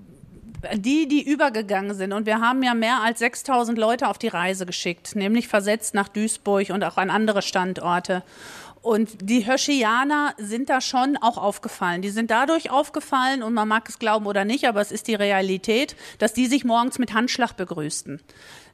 die, die übergegangen sind, und wir haben ja mehr als 6000 Leute auf die Reise geschickt, nämlich versetzt nach Duisburg und auch an andere Standorte. Und die Höschianer sind da schon auch aufgefallen. Die sind dadurch aufgefallen, und man mag es glauben oder nicht, aber es ist die Realität, dass die sich morgens mit Handschlag begrüßten.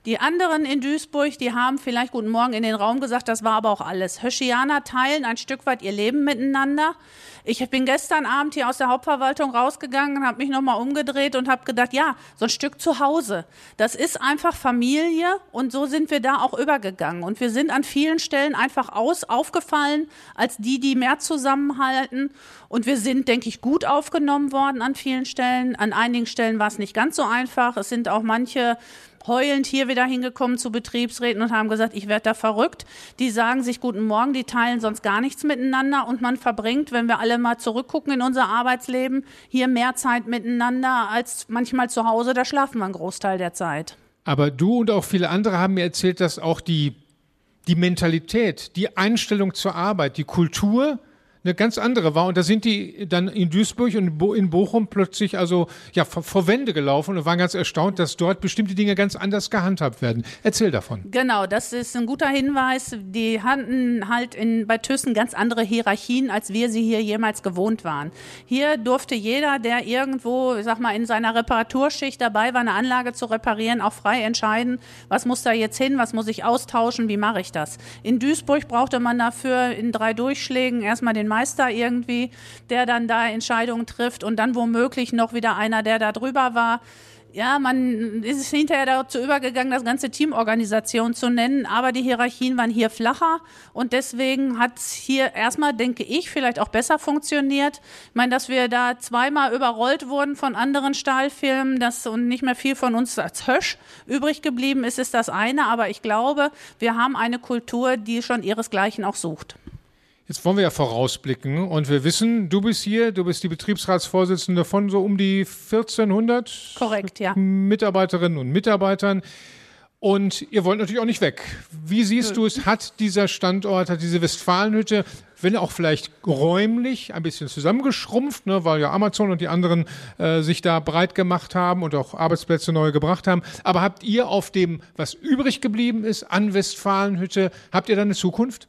Die anderen in Duisburg, die haben vielleicht Guten Morgen in den Raum gesagt, das war aber auch alles. Höschianer teilen ein Stück weit ihr Leben miteinander. Ich bin gestern Abend hier aus der Hauptverwaltung rausgegangen, habe mich nochmal umgedreht und habe gedacht, ja, so ein Stück zu Hause. Das ist einfach Familie und so sind wir da auch übergegangen. Und wir sind an vielen Stellen einfach aus aufgefallen als die, die mehr zusammenhalten. Und wir sind, denke ich, gut aufgenommen worden an vielen Stellen. An einigen Stellen war es nicht ganz so einfach. Es sind auch manche heulend hier wieder hingekommen zu Betriebsräten und haben gesagt, ich werde da verrückt. Die sagen sich guten Morgen, die teilen sonst gar nichts miteinander und man verbringt, wenn wir alle mal zurückgucken in unser Arbeitsleben, hier mehr Zeit miteinander als manchmal zu Hause. Da schlafen wir einen Großteil der Zeit. Aber du und auch viele andere haben mir erzählt, dass auch die, die Mentalität, die Einstellung zur Arbeit, die Kultur, eine ganz andere war. Und da sind die dann in Duisburg und in Bochum plötzlich also ja vor, Wände gelaufen und waren ganz erstaunt, dass dort bestimmte Dinge ganz anders gehandhabt werden. Erzähl davon. Genau, das ist ein guter Hinweis. Die hatten halt in, bei Thyssen ganz andere Hierarchien, als wir sie hier jemals gewohnt waren. Hier durfte jeder, der irgendwo, ich sag mal, in seiner Reparaturschicht dabei war, eine Anlage zu reparieren, auch frei entscheiden, was muss da jetzt hin, was muss ich austauschen, wie mache ich das. In Duisburg brauchte man dafür in drei Durchschlägen erstmal den Meister irgendwie, der dann da Entscheidungen trifft und dann womöglich noch wieder einer, der da drüber war. Ja, man ist hinterher dazu übergegangen, das ganze Teamorganisation zu nennen, aber die Hierarchien waren hier flacher und deswegen hat es hier erstmal, denke ich, vielleicht auch besser funktioniert. Ich meine, dass wir da zweimal überrollt wurden von anderen Stahlfirmen dass, und nicht mehr viel von uns als Hösch übrig geblieben ist, ist das eine, aber ich glaube, wir haben eine Kultur, die schon ihresgleichen auch sucht. Jetzt wollen wir ja vorausblicken und wir wissen, du bist hier, du bist die Betriebsratsvorsitzende von so um die 1400 Korrekt, ja. Mitarbeiterinnen und Mitarbeitern. Und ihr wollt natürlich auch nicht weg. Wie siehst du es? Hat dieser Standort, hat diese Westfalenhütte, wenn auch vielleicht räumlich ein bisschen zusammengeschrumpft, ne, weil ja Amazon und die anderen äh, sich da breit gemacht haben und auch Arbeitsplätze neu gebracht haben. Aber habt ihr auf dem, was übrig geblieben ist, an Westfalenhütte, habt ihr da eine Zukunft?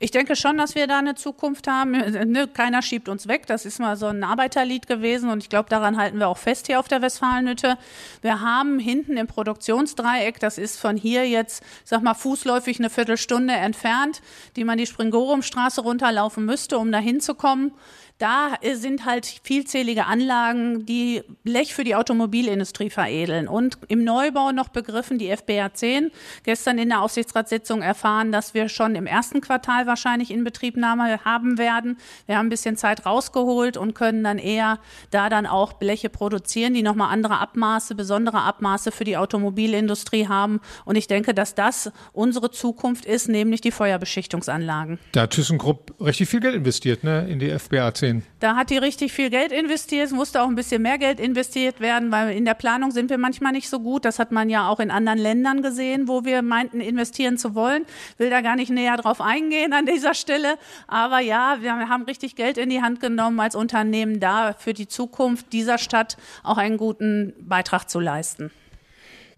Ich denke schon, dass wir da eine Zukunft haben. Ne, keiner schiebt uns weg. Das ist mal so ein Arbeiterlied gewesen und ich glaube, daran halten wir auch fest hier auf der Westfalenhütte. Wir haben hinten im Produktionsdreieck, das ist von hier jetzt, sag mal, fußläufig eine Viertelstunde entfernt, die man die Springorumstraße runterlaufen müsste, um da hinzukommen Da sind halt vielzählige Anlagen, die Blech für die Automobilindustrie veredeln. Und im Neubau noch begriffen die FBA 10. Gestern in der Aufsichtsratssitzung erfahren, dass wir schon im ersten Quartal wahrscheinlich Inbetriebnahme haben werden. Wir haben ein bisschen Zeit rausgeholt und können dann eher da dann auch Bleche produzieren, die nochmal andere Abmaße, besondere Abmaße für die Automobilindustrie haben. Und ich denke, dass das unsere Zukunft ist, nämlich die Feuerbeschichtungsanlagen. Da hat ThyssenKrupp richtig viel Geld investiert, ne, in die FBA 10. Da hat die richtig viel Geld investiert. Es musste auch ein bisschen mehr Geld investiert werden, weil in der Planung sind wir manchmal nicht so gut. Das hat man ja auch in anderen Ländern gesehen, wo wir meinten, investieren zu wollen. Will da gar nicht näher drauf eingehen an dieser Stelle. Aber ja, wir haben richtig Geld in die Hand genommen als Unternehmen da für die Zukunft dieser Stadt auch einen guten Beitrag zu leisten.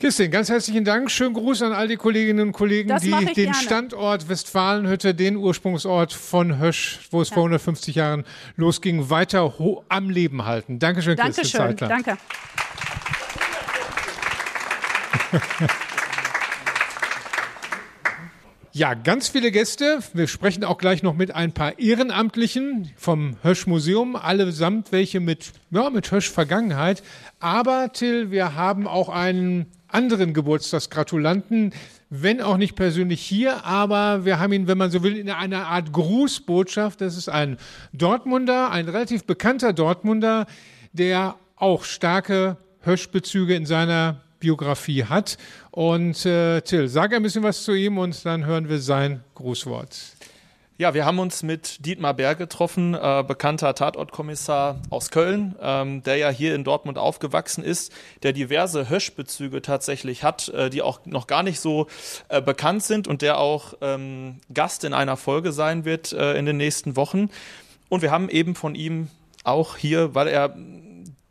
Kirstin, ganz herzlichen Dank. Schönen Gruß an all die Kolleginnen und Kollegen, Das die den gerne. Standort Westfalenhütte, den Ursprungsort von Hösch, wo es vor 150 Jahren losging, weiter am Leben halten. Dankeschön, Dankeschön. Zeitler. Danke. Ja, ganz viele Gäste. Wir sprechen auch gleich noch mit ein paar Ehrenamtlichen vom Hösch Museum, allesamt welche mit, ja, mit Hösch Vergangenheit. Aber Till, wir haben auch einen anderen Geburtstagsgratulanten, wenn auch nicht persönlich hier, aber wir haben ihn, wenn man so will, in einer Art Grußbotschaft. Das ist ein Dortmunder, ein relativ bekannter Dortmunder, der auch starke Hösch-Bezüge in seiner Biografie hat. Und äh, Till, sag ein bisschen was zu ihm und dann hören wir sein Grußwort. Ja, wir haben uns mit Dietmar Berg getroffen, äh, bekannter Tatortkommissar aus Köln, ähm, der ja hier in Dortmund aufgewachsen ist, der diverse Hösch-Bezüge tatsächlich hat, äh, die auch noch gar nicht so äh, bekannt sind und der auch ähm, Gast in einer Folge sein wird äh, in den nächsten Wochen. Und wir haben eben von ihm auch hier, weil er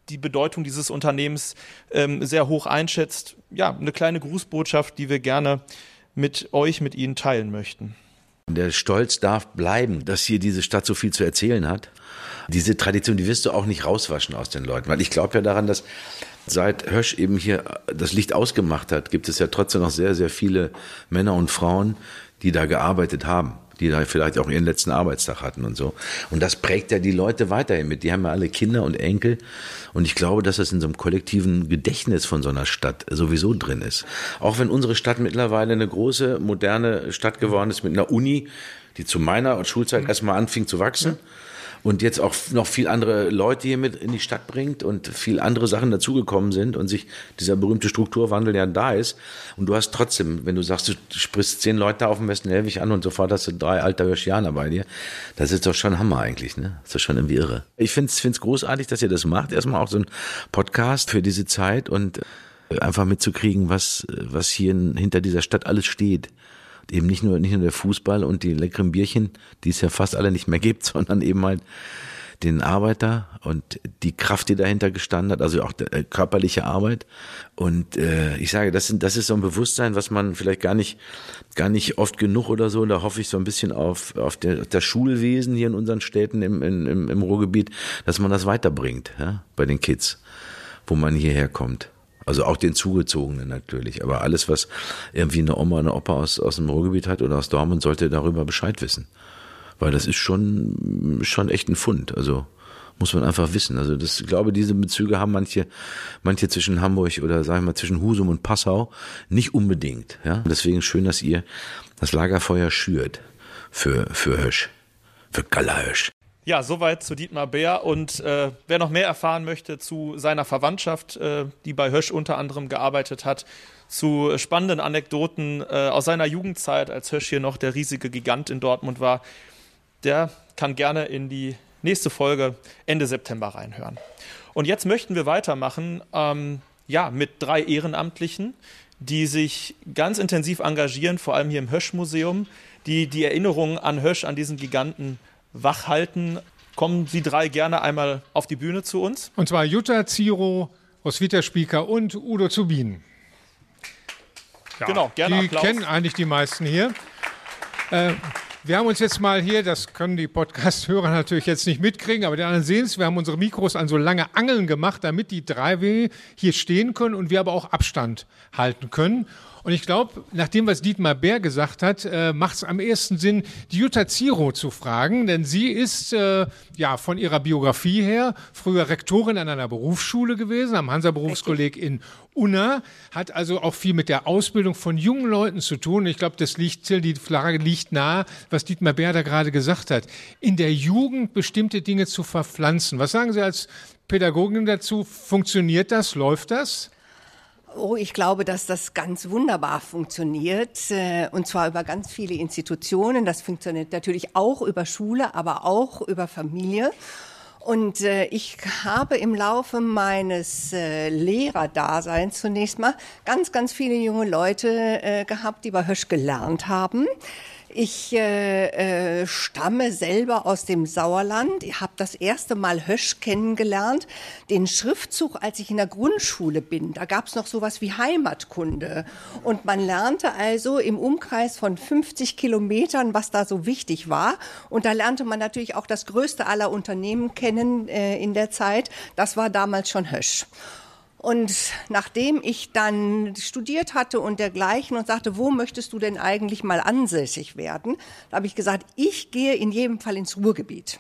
die Bedeutung dieses Unternehmens ähm, sehr hoch einschätzt, ja, eine kleine Grußbotschaft, die wir gerne mit euch, mit Ihnen teilen möchten. Der Stolz darf bleiben, dass hier diese Stadt so viel zu erzählen hat. Diese Tradition, die wirst du auch nicht rauswaschen aus den Leuten, weil ich glaube ja daran, dass seit Hösch eben hier das Licht ausgemacht hat, gibt es ja trotzdem noch sehr, sehr viele Männer und Frauen, die da gearbeitet haben, die da vielleicht auch ihren letzten Arbeitstag hatten und so. Und das prägt ja die Leute weiterhin mit. Die haben ja alle Kinder und Enkel. Und ich glaube, dass das in so einem kollektiven Gedächtnis von so einer Stadt sowieso drin ist. Auch wenn unsere Stadt mittlerweile eine große, moderne Stadt geworden ist mit einer Uni, die zu meiner Schulzeit erstmal anfing zu wachsen. Und jetzt auch noch viel andere Leute hier mit in die Stadt bringt und viel andere Sachen dazugekommen sind und sich dieser berühmte Strukturwandel ja da ist. Und du hast trotzdem, wenn du sagst, du sprichst zehn Leute auf dem Westen Helwig an und sofort hast du drei alter Hirschianer bei dir, das ist doch schon Hammer eigentlich, ne? Das ist doch schon irgendwie irre. Ich finde es großartig, dass ihr das macht. Erstmal auch so ein Podcast für diese Zeit und äh, einfach mitzukriegen, was, was hier in, hinter dieser Stadt alles steht eben nicht nur, nicht nur der Fußball und die leckeren Bierchen, die es ja fast alle nicht mehr gibt, sondern eben halt den Arbeiter und die Kraft, die dahinter gestanden hat, also auch der, äh, körperliche Arbeit. Und äh, ich sage, das, sind, das ist so ein Bewusstsein, was man vielleicht gar nicht, gar nicht oft genug oder so. Da hoffe ich so ein bisschen auf, auf der, das Schulwesen hier in unseren Städten im, im, im Ruhrgebiet, dass man das weiterbringt, ja, bei den Kids, wo man hierher kommt. Also auch den Zugezogenen natürlich. Aber alles, was irgendwie eine Oma, eine Opa aus, aus dem Ruhrgebiet hat oder aus Dortmund, sollte darüber Bescheid wissen. Weil das ist schon, schon echt ein Fund. Also muss man einfach wissen. Also das, ich glaube, diese Bezüge haben manche, manche zwischen Hamburg oder sagen wir mal zwischen Husum und Passau nicht unbedingt. Ja? Deswegen schön, dass ihr das Lagerfeuer schürt für, für Hösch. Für Galahösch. Ja, soweit zu Dietmar Bär. Und äh, wer noch mehr erfahren möchte zu seiner Verwandtschaft, äh, die bei Hösch unter anderem gearbeitet hat, zu spannenden Anekdoten äh, aus seiner Jugendzeit, als Hösch hier noch der riesige Gigant in Dortmund war, der kann gerne in die nächste Folge Ende September reinhören. Und jetzt möchten wir weitermachen, ähm, ja, mit drei Ehrenamtlichen, die sich ganz intensiv engagieren, vor allem hier im Hösch-Museum, die die Erinnerungen an Hösch, an diesen Giganten wach halten. Kommen Sie drei gerne einmal auf die Bühne zu uns. Und zwar Jutta Ziro, Roswitha Spieker und Udo Zubin. Ja, Genau, gerne Die Applaus. kennen eigentlich die meisten hier. Äh, Wir haben uns jetzt mal hier, das können die Podcast-Hörer natürlich jetzt nicht mitkriegen, aber die anderen sehen es, wir haben unsere Mikros an so lange Angeln gemacht, damit die drei hier stehen können und wir aber auch Abstand halten können. Und ich glaube, nach dem, was Dietmar Bär gesagt hat, äh, macht es am ehesten Sinn, die Jutta Ziro zu fragen, denn sie ist äh, ja von ihrer Biografie her früher Rektorin an einer Berufsschule gewesen, am Hansa-Berufskolleg in Unna, hat also auch viel mit der Ausbildung von jungen Leuten zu tun. Ich glaube, das liegt, die Frage liegt nahe, was Dietmar Bär da gerade gesagt hat. In der Jugend bestimmte Dinge zu verpflanzen. Was sagen Sie als Pädagogin dazu? Funktioniert das? Läuft das? Oh, ich glaube, dass das ganz wunderbar funktioniert äh, und zwar über ganz viele Institutionen. Das funktioniert natürlich auch über Schule, aber auch über Familie. Und äh, ich habe im Laufe meines äh, Lehrerdaseins zunächst mal ganz, ganz viele junge Leute äh, gehabt, die bei Hösch gelernt haben. Ich äh, äh, stamme selber aus dem Sauerland. Ich habe das erste Mal Hösch kennengelernt, den Schriftzug, als ich in der Grundschule bin. Da gab es noch sowas wie Heimatkunde. Und man lernte also im Umkreis von 50 Kilometern, was da so wichtig war. Und da lernte man natürlich auch das größte aller Unternehmen kennen äh, in der Zeit. Das war damals schon Hösch. Und nachdem ich dann studiert hatte und dergleichen und sagte, wo möchtest du denn eigentlich mal ansässig werden, da habe ich gesagt, ich gehe in jedem Fall ins Ruhrgebiet.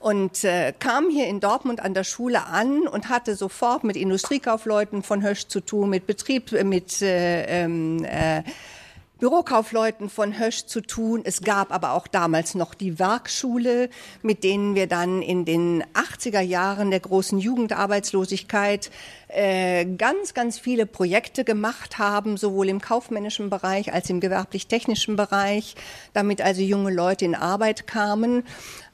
Und äh, kam hier in Dortmund an der Schule an und hatte sofort mit Industriekaufleuten von Hösch zu tun, mit Betrieb, äh, mit äh, ähm, äh, Bürokaufleuten von Hösch zu tun. Es gab aber auch damals noch die Werkschule, mit denen wir dann in den 80er Jahren der großen Jugendarbeitslosigkeit äh, ganz, ganz viele Projekte gemacht haben, sowohl im kaufmännischen Bereich als im gewerblich-technischen Bereich, damit also junge Leute in Arbeit kamen.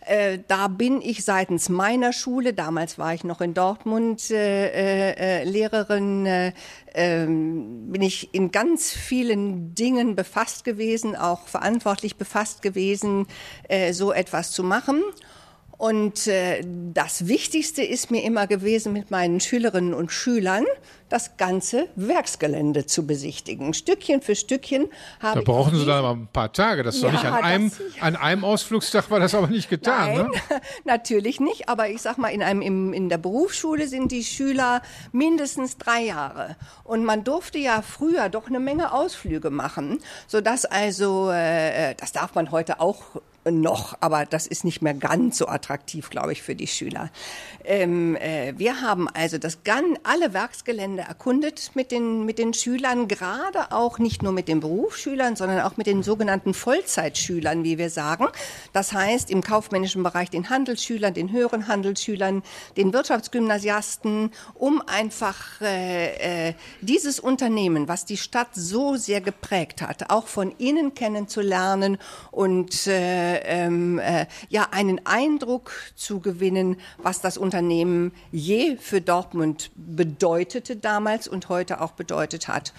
Äh, da bin ich seitens meiner Schule, damals war ich noch in Dortmund äh, äh, Lehrerin, äh, ähm, bin ich in ganz vielen Dingen befasst gewesen, auch verantwortlich befasst gewesen, äh, so etwas zu machen. Und äh, das Wichtigste ist mir immer gewesen, mit meinen Schülerinnen und Schülern das ganze Werksgelände zu besichtigen. Stückchen für Stückchen habe Da brauchen Sie dann aber ein paar Tage. Das ist ja, doch nicht an einem, an einem Ausflugstag war das aber nicht getan. Nein, ne? natürlich nicht. Aber ich sag mal, in, einem, im, in der Berufsschule sind die Schüler mindestens drei Jahre. Und man durfte ja früher doch eine Menge Ausflüge machen, sodass also, äh, das darf man heute auch noch, aber das ist nicht mehr ganz so attraktiv, glaube ich, für die Schüler. Ähm, äh, wir haben also das gan alle Werksgelände erkundet mit den mit den Schülern, gerade auch nicht nur mit den Berufsschülern, sondern auch mit den sogenannten Vollzeitschülern, wie wir sagen. Das heißt im kaufmännischen Bereich den Handelsschülern, den höheren Handelsschülern, den Wirtschaftsgymnasiasten, um einfach äh, äh, dieses Unternehmen, was die Stadt so sehr geprägt hat, auch von innen kennenzulernen und äh, ähm, äh, ja einen Eindruck zu gewinnen, was das Unternehmen je für Dortmund bedeutete damals und heute auch bedeutet hat.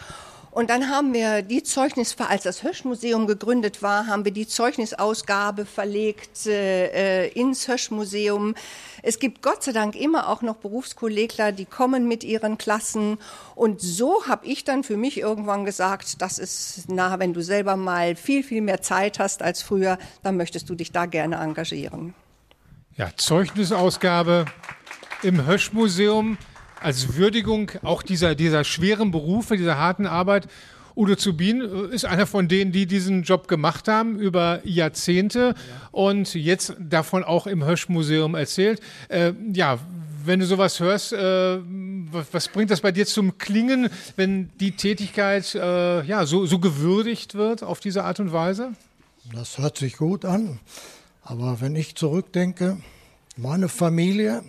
Und dann haben wir die Zeugnis, als das Höschmuseum gegründet war, haben wir die Zeugnisausgabe verlegt äh, ins Höschmuseum. Es gibt Gott sei Dank immer auch noch Berufskollegler, die kommen mit ihren Klassen. Und so habe ich dann für mich irgendwann gesagt, das ist nah, wenn du selber mal viel, viel mehr Zeit hast als früher, dann möchtest du dich da gerne engagieren. Ja, Zeugnisausgabe im Höschmuseum als Würdigung auch dieser, dieser schweren Berufe, dieser harten Arbeit. Udo Zubin äh, ist einer von denen, die diesen Job gemacht haben über Jahrzehnte ja. und jetzt davon auch im Hösch-Museum erzählt. Äh, ja, wenn du sowas hörst, äh, was, was, bringt das bei dir zum Klingen, wenn die Tätigkeit äh, ja, so, so gewürdigt wird auf diese Art und Weise? Das hört sich gut an. Aber wenn ich zurückdenke, meine Familie,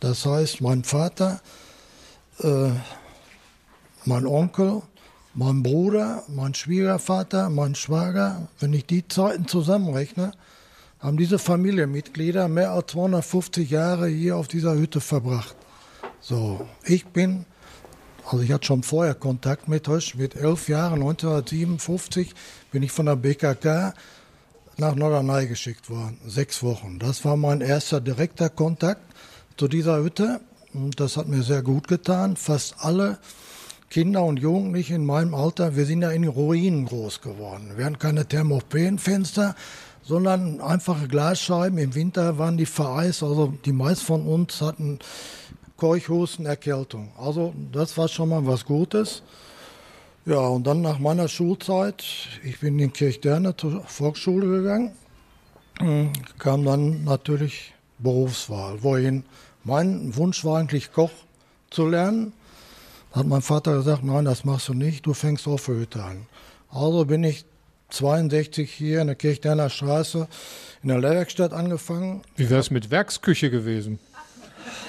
das heißt mein Vater, äh, mein Onkel, mein Bruder, mein Schwiegervater, mein Schwager, wenn ich die Zeiten zusammenrechne, haben diese Familienmitglieder mehr als 250 Jahre hier auf dieser Hütte verbracht. So, ich bin, also ich hatte schon vorher Kontakt mit euch, mit elf Jahren, 1957, bin ich von der BKK nach Norderney geschickt worden, sechs Wochen. Das war mein erster direkter Kontakt zu dieser Hütte. Und das hat mir sehr gut getan. Fast alle Kinder und Jugendliche in meinem Alter, wir sind ja in Ruinen groß geworden. Wir hatten keine Thermopenfenster, sondern einfache Glasscheiben. Im Winter waren die vereist, also die meisten von uns hatten Keuchhusten, Erkältung. Also das war schon mal was Gutes. Ja, und dann nach meiner Schulzeit, ich bin in Kirchderne zur Volksschule gegangen, kam dann natürlich Berufswahl, wohin mein Wunsch war eigentlich Koch zu lernen. Da hat mein Vater gesagt, nein, das machst du nicht, du fängst auf Hütte an. Also bin ich 62 hier in der Kirchderner Straße in der Lehrwerkstatt angefangen. Wie wäre es mit Werksküche gewesen?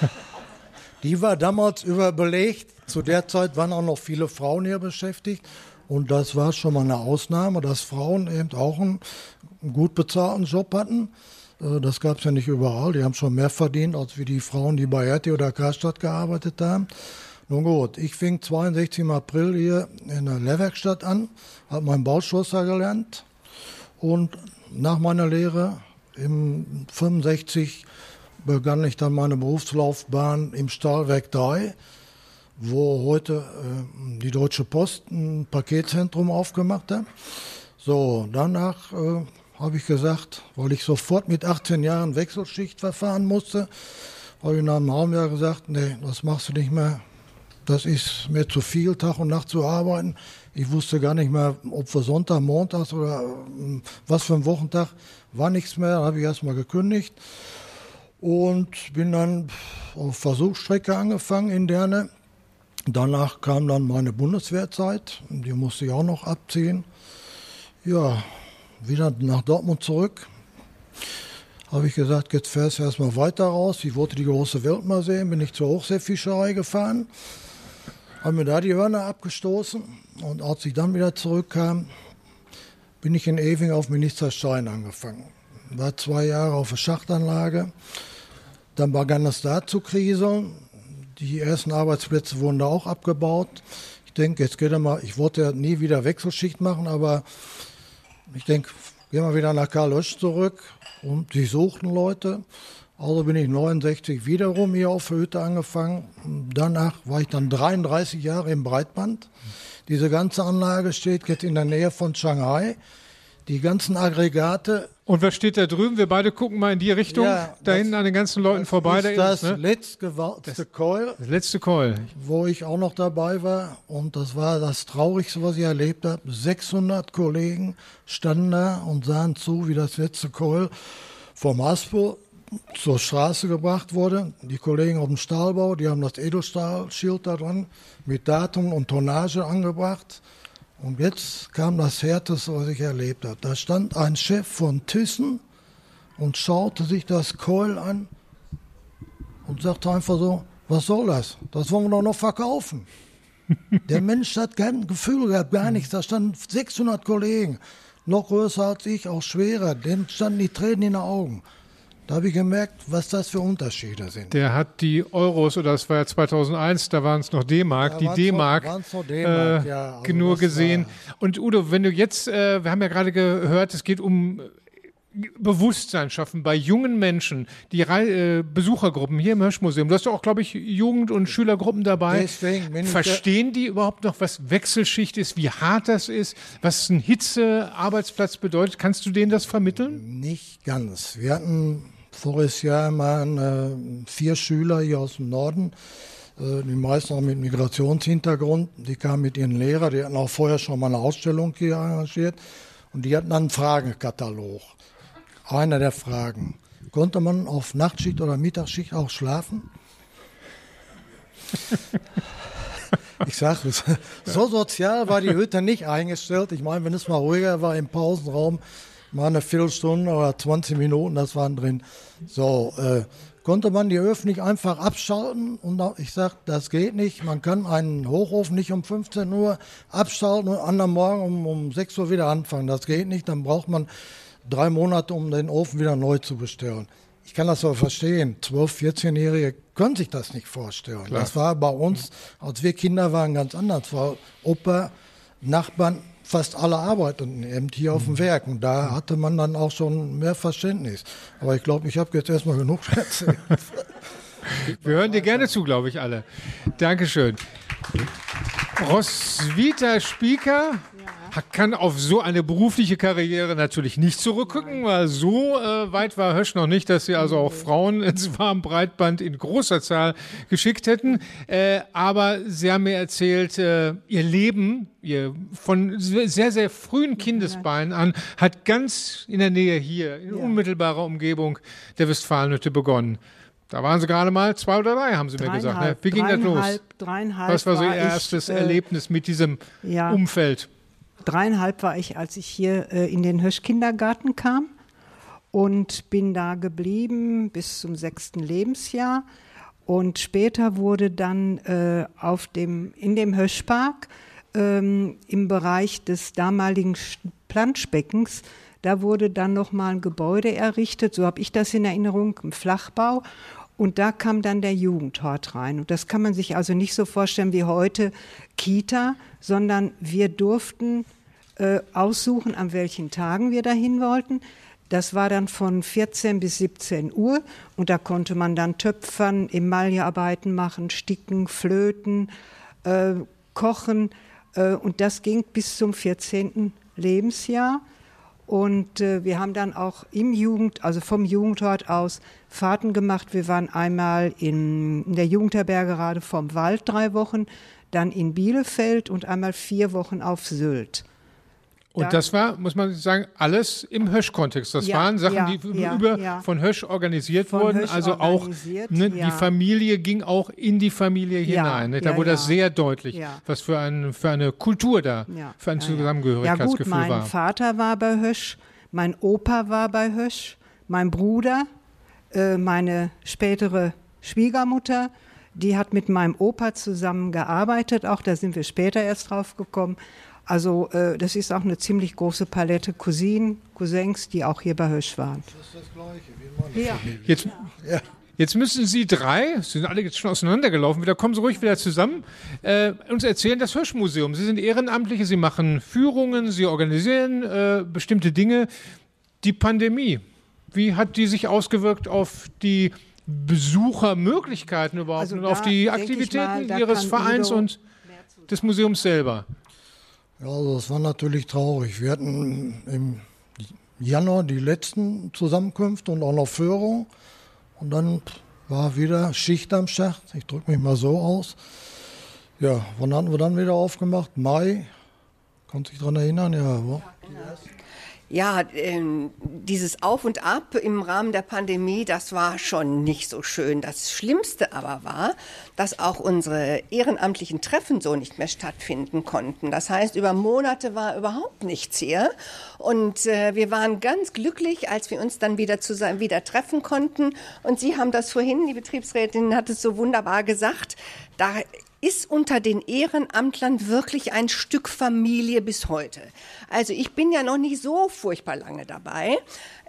Die war damals überbelegt. Zu der Zeit waren auch noch viele Frauen hier beschäftigt. Und das war schon mal eine Ausnahme, dass Frauen eben auch einen gut bezahlten Job hatten. Äh, Das gab es ja nicht überall. Die haben schon mehr verdient, als wie die Frauen, die bei RT oder Karstadt gearbeitet haben. Nun gut, ich fing 62 im April hier in der Lehrwerkstatt an, habe meinen Bauschlosser gelernt und nach meiner Lehre im 65 begann ich dann meine Berufslaufbahn im Stahlwerk 3, wo heute äh, die Deutsche Post ein Paketzentrum aufgemacht hat. So, danach äh, habe ich gesagt, weil ich sofort mit 18 Jahren Wechselschicht verfahren musste, habe ich nach einem halben Jahr gesagt, nee, das machst du nicht mehr. Das ist mir zu viel, Tag und Nacht zu arbeiten. Ich wusste gar nicht mehr, ob für Sonntag, Montags oder ähm, was für ein Wochentag, war nichts mehr. Da habe ich erstmal gekündigt und bin dann auf Versuchsstrecke angefangen in Derne. Danach kam dann meine Bundeswehrzeit, die musste ich auch noch abziehen. Ja, wieder nach Dortmund zurück. Habe ich gesagt, jetzt fährst du erstmal weiter raus. Ich wollte die große Welt mal sehen, bin ich zur Hochseefischerei gefahren, habe mir da die Hörner abgestoßen und als ich dann wieder zurückkam, bin ich in Ewing auf Minister Stein angefangen. War zwei Jahre auf der Schachtanlage. Dann begann es da zu kriseln. Die ersten Arbeitsplätze wurden da auch abgebaut. Ich denke, jetzt geht er mal, ich wollte ja nie wieder Wechselschicht machen, aber ich denke, gehen wir wieder nach Karl Oesch zurück und die suchten Leute. Also bin ich 69 wiederum hier auf der Hütte angefangen. Danach war ich dann 33 Jahre im Breitband. Diese ganze Anlage steht jetzt in der Nähe von Shanghai. Die ganzen Aggregate. Und was steht da drüben? Wir beide gucken mal in die Richtung. Ja, da das- hinten an den ganzen Leuten vorbei. ist da das ist, ne? letztgewalzte Coil, das letzte Call. wo ich auch noch dabei war. Und das war das Traurigste, was ich erlebt habe. 600 Kollegen standen da und sahen zu, wie das letzte Coil vom Haspel zur Straße gebracht wurde. Die Kollegen auf dem Stahlbau, die haben das Edelstahlschild da dran mit Datum und Tonnage angebracht. Und jetzt kam das Härteste, was ich erlebt habe. Da stand ein Chef von Thyssen und schaute sich das Coil an und sagte einfach so, was soll das? Das wollen wir doch noch verkaufen. Der Mensch hat kein Gefühl gehabt, gar nichts. Da standen 600 Kollegen, noch größer als ich, auch schwerer. Denen standen die Tränen in den Augen. Da habe ich gemerkt, was das für Unterschiede sind. Der hat die Euros, oder das war ja 2001, da waren es noch D-Mark, die D-Mark äh, ja, also nur gesehen. Und Udo, wenn du jetzt, äh, wir haben ja gerade gehört, es geht um äh, Bewusstsein schaffen bei jungen Menschen, die Rei äh, Besuchergruppen hier im Hirschmuseum. Du hast ja auch, glaube ich, Jugend- und Schülergruppen dabei. Deswegen Verstehen die überhaupt noch, was Wechselschicht ist, wie hart das ist, was ein Hitze-Arbeitsplatz bedeutet? Kannst du denen das vermitteln? Nicht ganz. Wir hatten voriges Jahr mal äh, vier Schüler hier aus dem Norden, äh, die meisten auch mit Migrationshintergrund. Die kamen mit ihren Lehrern, die hatten auch vorher schon mal eine Ausstellung hier arrangiert. Und die hatten dann einen Fragenkatalog. Einer der Fragen. Konnte man auf Nachtschicht oder Mittagsschicht auch schlafen? Ich sage es, so sozial war die Hütte nicht eingestellt. Ich meine, wenn es mal ruhiger war im Pausenraum, mal eine Viertelstunde oder 20 Minuten, das waren drin. So, äh, konnte man die Öfen nicht einfach abschalten? Und ich sage, das geht nicht. Man kann einen Hochofen nicht um 15 Uhr abschalten und am anderen Morgen um, um 6 Uhr wieder anfangen. Das geht nicht. Dann braucht man drei Monate, um den Ofen wieder neu zu bestellen. Ich kann das aber verstehen. 12-, 14-Jährige können sich das nicht vorstellen. Das war bei uns, als wir Kinder waren, ganz anders. Opa, Nachbarn, fast alle arbeiteten eben hier auf dem Werk. Und da hatte man dann auch schon mehr Verständnis. Aber ich glaube, ich habe jetzt erstmal genug erzählt. Wir hören dir gerne zu, glaube ich, alle. Dankeschön. Roswitha Spieker, kann auf so eine berufliche Karriere natürlich nicht zurückgucken, weil so äh, weit war Hösch noch nicht, dass sie also auch Frauen ins Warmbreitband in großer Zahl geschickt hätten. Äh, aber sie haben mir erzählt, äh, ihr Leben ihr von sehr, sehr frühen Kindesbeinen an hat ganz in der Nähe hier, in unmittelbarer Umgebung der Westfalenhütte begonnen. Da waren sie gerade mal zwei oder drei, haben sie mir gesagt. Ne? Wie ging das los? Dreieinhalb, dreieinhalb Was war so Ihr ich, erstes äh, Erlebnis mit diesem ja. Umfeld? Dreieinhalb war ich, als ich hier äh, in den Hösch-Kindergarten kam und bin da geblieben bis zum sechsten Lebensjahr. Und später wurde dann äh, auf dem, in dem Höschpark ähm, im Bereich des damaligen Sch- Planschbeckens, da wurde dann nochmal ein Gebäude errichtet, so habe ich das in Erinnerung, ein Flachbau. Und da kam dann der Jugendhort rein. Und das kann man sich also nicht so vorstellen wie heute Kita, sondern wir durften äh, aussuchen, an welchen Tagen wir dahin wollten. Das war dann von 14 bis 17 Uhr und da konnte man dann töpfern, Emaillearbeiten machen, sticken, flöten, äh, kochen äh, und das ging bis zum 14. Lebensjahr. Und äh, wir haben dann auch im Jugend, also vom Jugendhort aus Fahrten gemacht. Wir waren einmal in, in der Jugendherberge gerade vom Wald drei Wochen, dann in Bielefeld und einmal vier Wochen auf Sylt. Und Da- das war, muss man sagen, alles im Hösch-Kontext. Das Ja, waren Sachen, ja, die ja, über von Hösch organisiert Von wurden. Hösch also auch organisiert, ne, ja. die Familie ging auch in die Familie hinein. Ne? Da wurde das sehr deutlich, was für, ein, für eine Kultur da, für ein Zusammengehörigkeitsgefühl gut, mein war. Vater war bei Hösch, mein Opa war bei Hösch, mein Bruder, äh, meine spätere Schwiegermutter, die hat mit meinem Opa zusammen gearbeitet, auch da sind wir später erst drauf gekommen. Also äh, das ist auch eine ziemlich große Palette Cousinen, Cousins, die auch hier bei Hösch waren. Ja. Jetzt, jetzt müssen Sie drei, Sie sind alle jetzt schon auseinandergelaufen, wieder kommen Sie ruhig wieder zusammen, äh, uns erzählen das Höschmuseum. Sie sind Ehrenamtliche, Sie machen Führungen, Sie organisieren äh, bestimmte Dinge. Die Pandemie, wie hat die sich ausgewirkt auf die Besuchermöglichkeiten überhaupt Also und auf die Aktivitäten mal, Ihres Vereins Ido und des Museums selber? Ja, also das war natürlich traurig. Wir hatten im Januar die letzten Zusammenkünfte und auch noch Führung. Und dann war wieder Schicht am Schacht. Ich drücke mich mal so aus. Ja, wann hatten wir dann wieder aufgemacht? Mai. Kannst du dich daran erinnern? Ja, wo? Ja, ähm, dieses Auf und Ab im Rahmen der Pandemie, das war schon nicht so schön. Das Schlimmste aber war, dass auch unsere ehrenamtlichen Treffen so nicht mehr stattfinden konnten. Das heißt, über Monate war überhaupt nichts hier. Und äh, wir waren ganz glücklich, als wir uns dann wieder zusammen wieder treffen konnten. Und Sie haben das vorhin, die Betriebsrätin hat es so wunderbar gesagt, da ist unter den Ehrenamtlern wirklich ein Stück Familie bis heute. Also ich bin ja noch nicht so furchtbar lange dabei,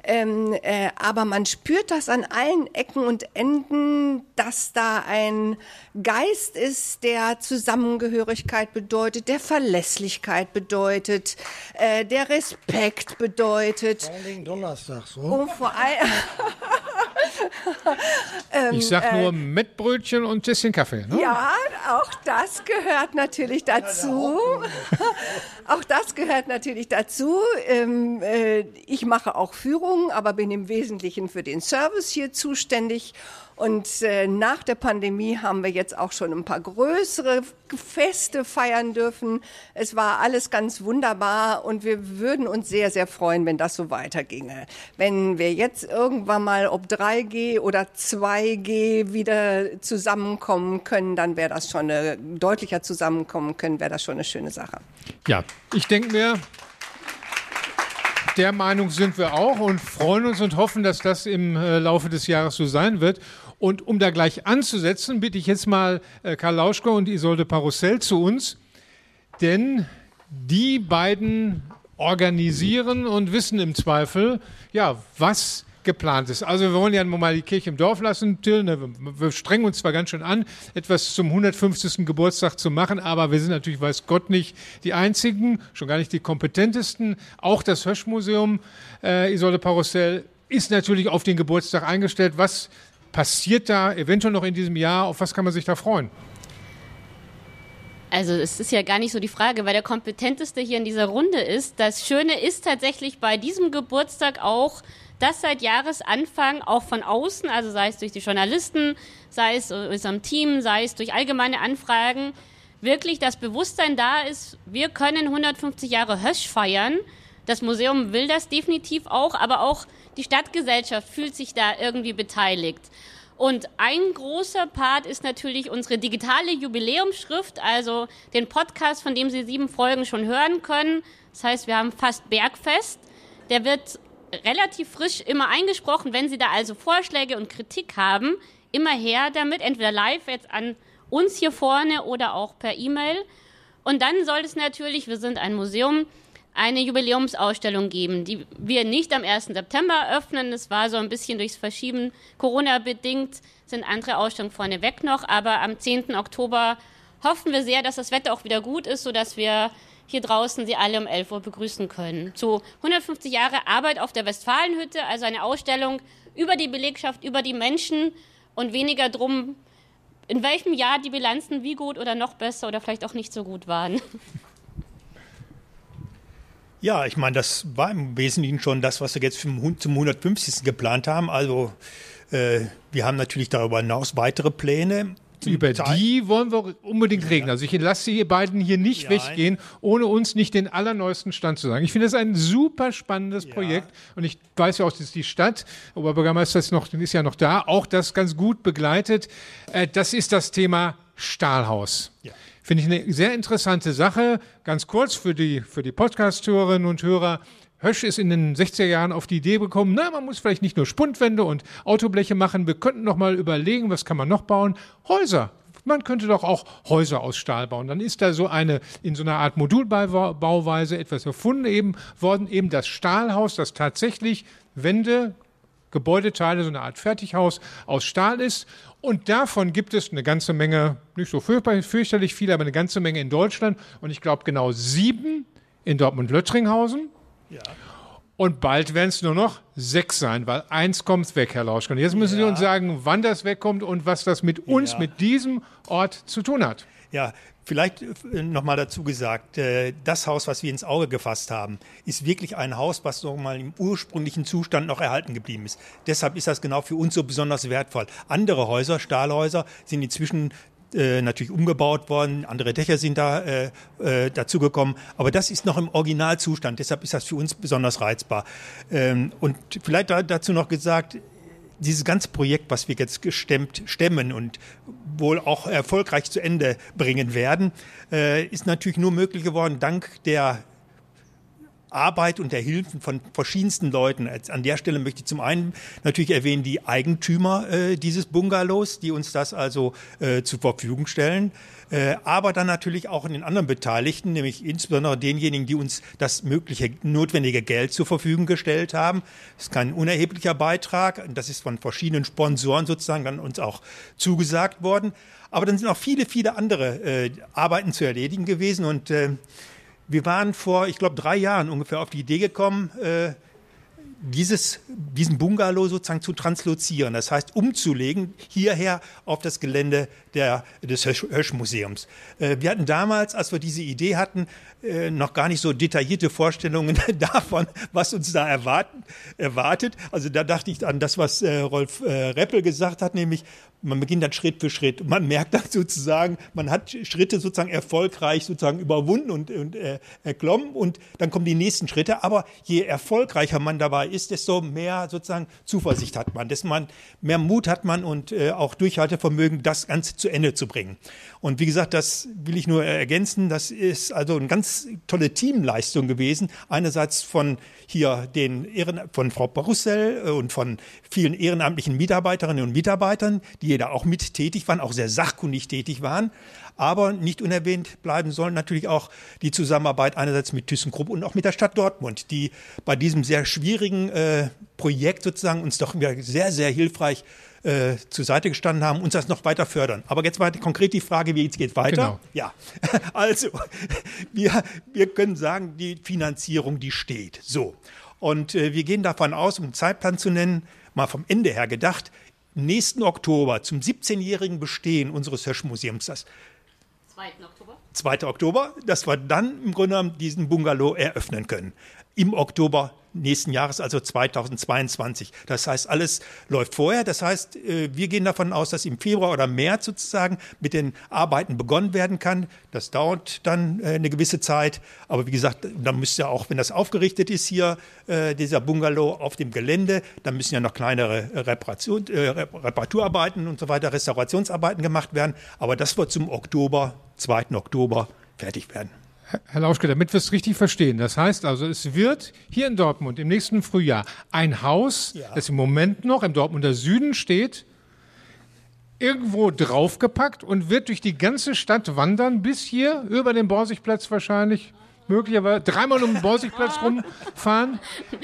ähm, äh, aber man spürt das an allen Ecken und Enden, dass da ein Geist ist, der Zusammengehörigkeit bedeutet, der Verlässlichkeit bedeutet, äh, der Respekt bedeutet. Vor allem Donnerstag, so. Und vor allem Ähm, Ich sag äh, nur Mettbrötchen und Tässchen Kaffee. Ne? Ja, auch das gehört natürlich dazu. auch das gehört natürlich dazu. Ähm, äh, ich mache auch Führungen, aber bin im Wesentlichen für den Service hier zuständig. Und äh, nach der Pandemie haben wir jetzt auch schon ein paar größere Feste feiern dürfen. Es war alles ganz wunderbar und wir würden uns sehr, sehr freuen, wenn das so weiterginge. Wenn wir jetzt irgendwann mal ob 3G oder 2G wieder zusammenkommen können, dann wäre das schon eine, deutlicher zusammenkommen können, wäre das schon eine schöne Sache. Ja, ich denke mir, der Meinung sind wir auch und freuen uns und hoffen, dass das im äh, Laufe des Jahres so sein wird. Und um da gleich anzusetzen, bitte ich jetzt mal äh, Karl Lauschko und Isolde Parussell zu uns, denn die beiden organisieren und wissen im Zweifel, ja, was geplant ist. Also wir wollen ja mal die Kirche im Dorf lassen, Till. Ne? Wir strengen uns zwar ganz schön an, etwas zum 150. Geburtstag zu machen, aber wir sind natürlich, weiß Gott nicht, die Einzigen, schon gar nicht die kompetentesten. Auch das Höschmuseum, äh, Isolde Parussell, ist natürlich auf den Geburtstag eingestellt. Was passiert da eventuell noch in diesem Jahr? Auf was kann man sich da freuen? Also es ist ja gar nicht so die Frage, weil der kompetenteste hier in dieser Runde ist. Das Schöne ist tatsächlich bei diesem Geburtstag auch, dass seit Jahresanfang auch von außen, also sei es durch die Journalisten, sei es unserem Team, sei es durch allgemeine Anfragen, wirklich das Bewusstsein da ist, wir können 150 Jahre Hösch feiern. Das Museum will das definitiv auch, aber auch die Stadtgesellschaft fühlt sich da irgendwie beteiligt. Und ein großer Part ist natürlich unsere digitale Jubiläumsschrift, also den Podcast, von dem Sie sieben Folgen schon hören können. Das heißt, wir haben fast Bergfest. Der wird relativ frisch immer eingesprochen. Wenn Sie da also Vorschläge und Kritik haben, immer her damit, entweder live jetzt an uns hier vorne oder auch per E-Mail. Und dann soll es natürlich, wir sind ein Museum, eine Jubiläumsausstellung geben, die wir nicht am 1. September öffnen. Das war so ein bisschen durchs Verschieben Corona-bedingt, sind andere Ausstellungen vorneweg noch. Aber am 10. Oktober hoffen wir sehr, dass das Wetter auch wieder gut ist, sodass wir hier draußen Sie alle um 11 Uhr begrüßen können. Zu 150 Jahre Arbeit auf der Westfalenhütte, also eine Ausstellung über die Belegschaft, über die Menschen und weniger drum, in welchem Jahr die Bilanzen wie gut oder noch besser oder vielleicht auch nicht so gut waren. Ja, ich meine, das war im Wesentlichen schon das, was wir jetzt zum 150. geplant haben. Also äh, wir haben natürlich darüber hinaus weitere Pläne. Über die wollen wir unbedingt reden. Also ich lasse die beiden hier nicht ja, weggehen, ohne uns nicht den allerneuesten Stand zu sagen. Ich finde das ein super spannendes ja. Projekt und ich weiß ja auch, dass die Stadt, Oberbürgermeister ist, noch, ist ja noch da, auch das ganz gut begleitet. Äh, das ist das Thema Stahlhaus. Ja. Finde ich eine sehr interessante Sache. Ganz kurz für die, für die Podcast-Hörerinnen und Hörer. Hösch ist in den 60er Jahren auf die Idee gekommen, na, man muss vielleicht nicht nur Spundwände und Autobleche machen, wir könnten noch mal überlegen, was kann man noch bauen? Häuser. Man könnte doch auch Häuser aus Stahl bauen. Dann ist da so eine, in so einer Art Modulbauweise etwas erfunden eben worden, eben das Stahlhaus, das tatsächlich Wände, Gebäudeteile, so eine Art Fertighaus aus Stahl ist. Und davon gibt es eine ganze Menge, nicht so fürchterlich viele, aber eine ganze Menge in Deutschland. Und ich glaube genau sieben in Dortmund-Löttringhausen. Ja. Und bald werden es nur noch sechs sein, weil eins kommt weg, Herr Lauschkan. Jetzt müssen ja. Sie uns sagen, wann das wegkommt und was das mit uns, ja. mit diesem Ort zu tun hat. Ja, Vielleicht äh, nochmal dazu gesagt, äh, das Haus, was wir ins Auge gefasst haben, ist wirklich ein Haus, was noch mal im ursprünglichen Zustand noch erhalten geblieben ist. Deshalb ist das genau für uns so besonders wertvoll. Andere Häuser, Stahlhäuser, sind inzwischen äh, natürlich umgebaut worden, andere Dächer sind da äh, dazugekommen, aber das ist noch im Originalzustand, deshalb ist das für uns besonders reizbar. Ähm, und vielleicht dazu noch gesagt, dieses ganze Projekt, was wir jetzt gestemmt stemmen und wohl auch erfolgreich zu Ende bringen werden, äh, ist natürlich nur möglich geworden dank der Arbeit und der Hilfen von verschiedensten Leuten. An der Stelle möchte ich zum einen natürlich erwähnen die Eigentümer äh, dieses Bungalows, die uns das also äh, zur Verfügung stellen. Äh, aber dann natürlich auch in den anderen Beteiligten, nämlich insbesondere denjenigen, die uns das mögliche notwendige Geld zur Verfügung gestellt haben. Das ist kein unerheblicher Beitrag. Das ist von verschiedenen Sponsoren sozusagen dann uns auch zugesagt worden. Aber dann sind auch viele, viele andere äh, Arbeiten zu erledigen gewesen und äh, wir waren vor, ich glaube, drei Jahren ungefähr auf die Idee gekommen, äh, dieses, diesen Bungalow sozusagen zu translozieren, das heißt umzulegen hierher auf das Gelände der, des Hösch-Museums. Äh, wir hatten damals, als wir diese Idee hatten, äh, noch gar nicht so detaillierte Vorstellungen davon, was uns da erwarten, erwartet. Also da dachte ich an das, was äh, Rolf äh, Reppel gesagt hat, nämlich man beginnt dann Schritt für Schritt. Man merkt dann sozusagen, man hat Schritte sozusagen erfolgreich sozusagen überwunden und, und äh, erklommen und dann kommen die nächsten Schritte. Aber je erfolgreicher man dabei ist, desto mehr sozusagen Zuversicht hat man, desto mehr Mut hat man und äh, auch Durchhaltevermögen, das Ganze zu Ende zu bringen. Und wie gesagt, das will ich nur ergänzen. Das ist also eine ganz tolle Teamleistung gewesen. Einerseits von hier den Ehren, von Frau Barussel äh, und von vielen ehrenamtlichen Mitarbeiterinnen und Mitarbeitern, die da auch mit tätig waren, auch sehr sachkundig tätig waren. Aber nicht unerwähnt bleiben sollen natürlich auch die Zusammenarbeit einerseits mit ThyssenKrupp und auch mit der Stadt Dortmund, die bei diesem sehr schwierigen äh, Projekt sozusagen uns doch sehr, sehr hilfreich äh, zur Seite gestanden haben, uns das noch weiter fördern. Aber jetzt mal konkret die Frage, wie es geht weiter. Genau. Ja, also wir, wir können sagen, die Finanzierung, die steht. So. Und äh, wir gehen davon aus, um einen Zeitplan zu nennen, mal vom Ende her gedacht, nächsten Oktober zum 17-jährigen Bestehen unseres Hirschmuseums, das 2. Oktober. 2. Oktober, dass wir dann im Grunde genommen diesen Bungalow eröffnen können. Im Oktober nächsten Jahres, also 2022. Das heißt, alles läuft vorher. Das heißt, äh, wir gehen davon aus, dass im Februar oder März sozusagen mit den Arbeiten begonnen werden kann. Das dauert dann äh, eine gewisse Zeit. Aber wie gesagt, dann müsste ja auch, wenn das aufgerichtet ist hier, äh, dieser Bungalow auf dem Gelände, dann müssen ja noch kleinere Reparation, Reparaturarbeiten und so weiter, Restaurationsarbeiten gemacht werden. Aber das wird zum Oktober, 2. Oktober fertig werden. Herr Lauschke, damit wir es richtig verstehen. Das heißt also, es wird hier in Dortmund im nächsten Frühjahr ein Haus, ja. das im Moment noch im Dortmunder Süden steht, irgendwo draufgepackt und wird durch die ganze Stadt wandern, bis hier über den Borsigplatz wahrscheinlich möglicherweise dreimal um den Borsigplatz rumfahren.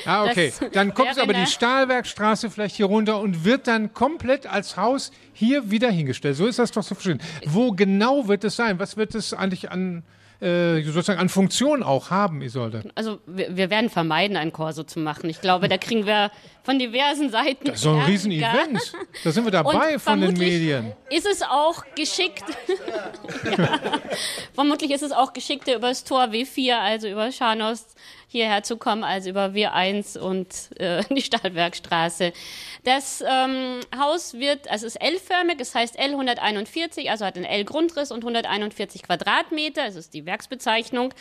Ah, okay. Dann kommt es aber die Stahlwerkstraße vielleicht hier runter und wird dann komplett als Haus hier wieder hingestellt. So ist das doch zu verstehen. Wo genau wird es sein? Was wird es eigentlich an äh, sozusagen an Funktion auch haben, Isolde? Also wir, wir, werden vermeiden, ein Korso zu machen. Ich glaube, da kriegen wir von diversen Seiten. Das ist so ein Riesenevent. Da sind wir dabei von den Medien. Ist es auch geschickt? ja. Vermutlich ist es auch geschickter über das Tor W4, also über Scharnost hierher zu kommen, als über W1 und äh, die Stahlwerkstraße. Das ähm, Haus wird, also ist L-förmig, es heißt L141, also hat einen L-Grundriss und 141 Quadratmeter, das ist die Werksbezeichnung,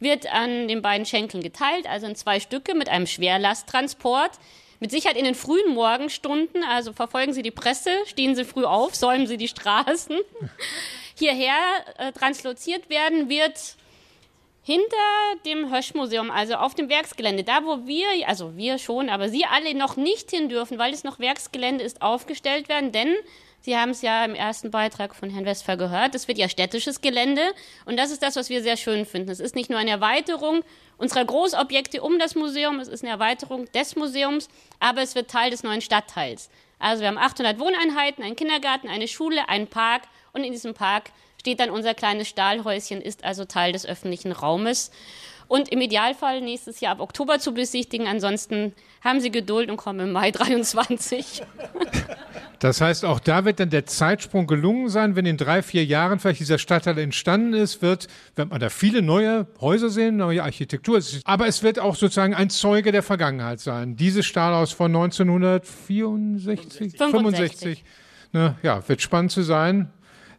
wird an den beiden Schenkeln geteilt, also in zwei Stücke mit einem Schwerlasttransport. Mit Sicherheit in den frühen Morgenstunden, also verfolgen Sie die Presse, stehen Sie früh auf, säumen Sie die Straßen. Hierher äh, transloziert werden wird hinter dem Höschmuseum, also auf dem Werksgelände, da wo wir, also wir schon, aber Sie alle noch nicht hin dürfen, weil es noch Werksgelände ist, aufgestellt werden, denn Sie haben es ja im ersten Beitrag von Herrn Westphal gehört, es wird ja städtisches Gelände und das ist das, was wir sehr schön finden. Es ist nicht nur eine Erweiterung unserer Großobjekte um das Museum, es ist eine Erweiterung des Museums, aber es wird Teil des neuen Stadtteils. Also wir haben 800 Wohneinheiten, einen Kindergarten, eine Schule, einen Park und in diesem Park steht dann unser kleines Stahlhäuschen, ist also Teil des öffentlichen Raumes. Und im Idealfall nächstes Jahr ab Oktober zu besichtigen. Ansonsten haben Sie Geduld und kommen im Mai 23. Das heißt, auch da wird dann der Zeitsprung gelungen sein, wenn in drei, vier Jahren vielleicht dieser Stadtteil entstanden ist, wird, wird man da viele neue Häuser sehen, neue Architektur. Aber es wird auch sozusagen ein Zeuge der Vergangenheit sein. Dieses Stahlhaus von 1964, 65, 65 ne, ja, wird spannend zu sein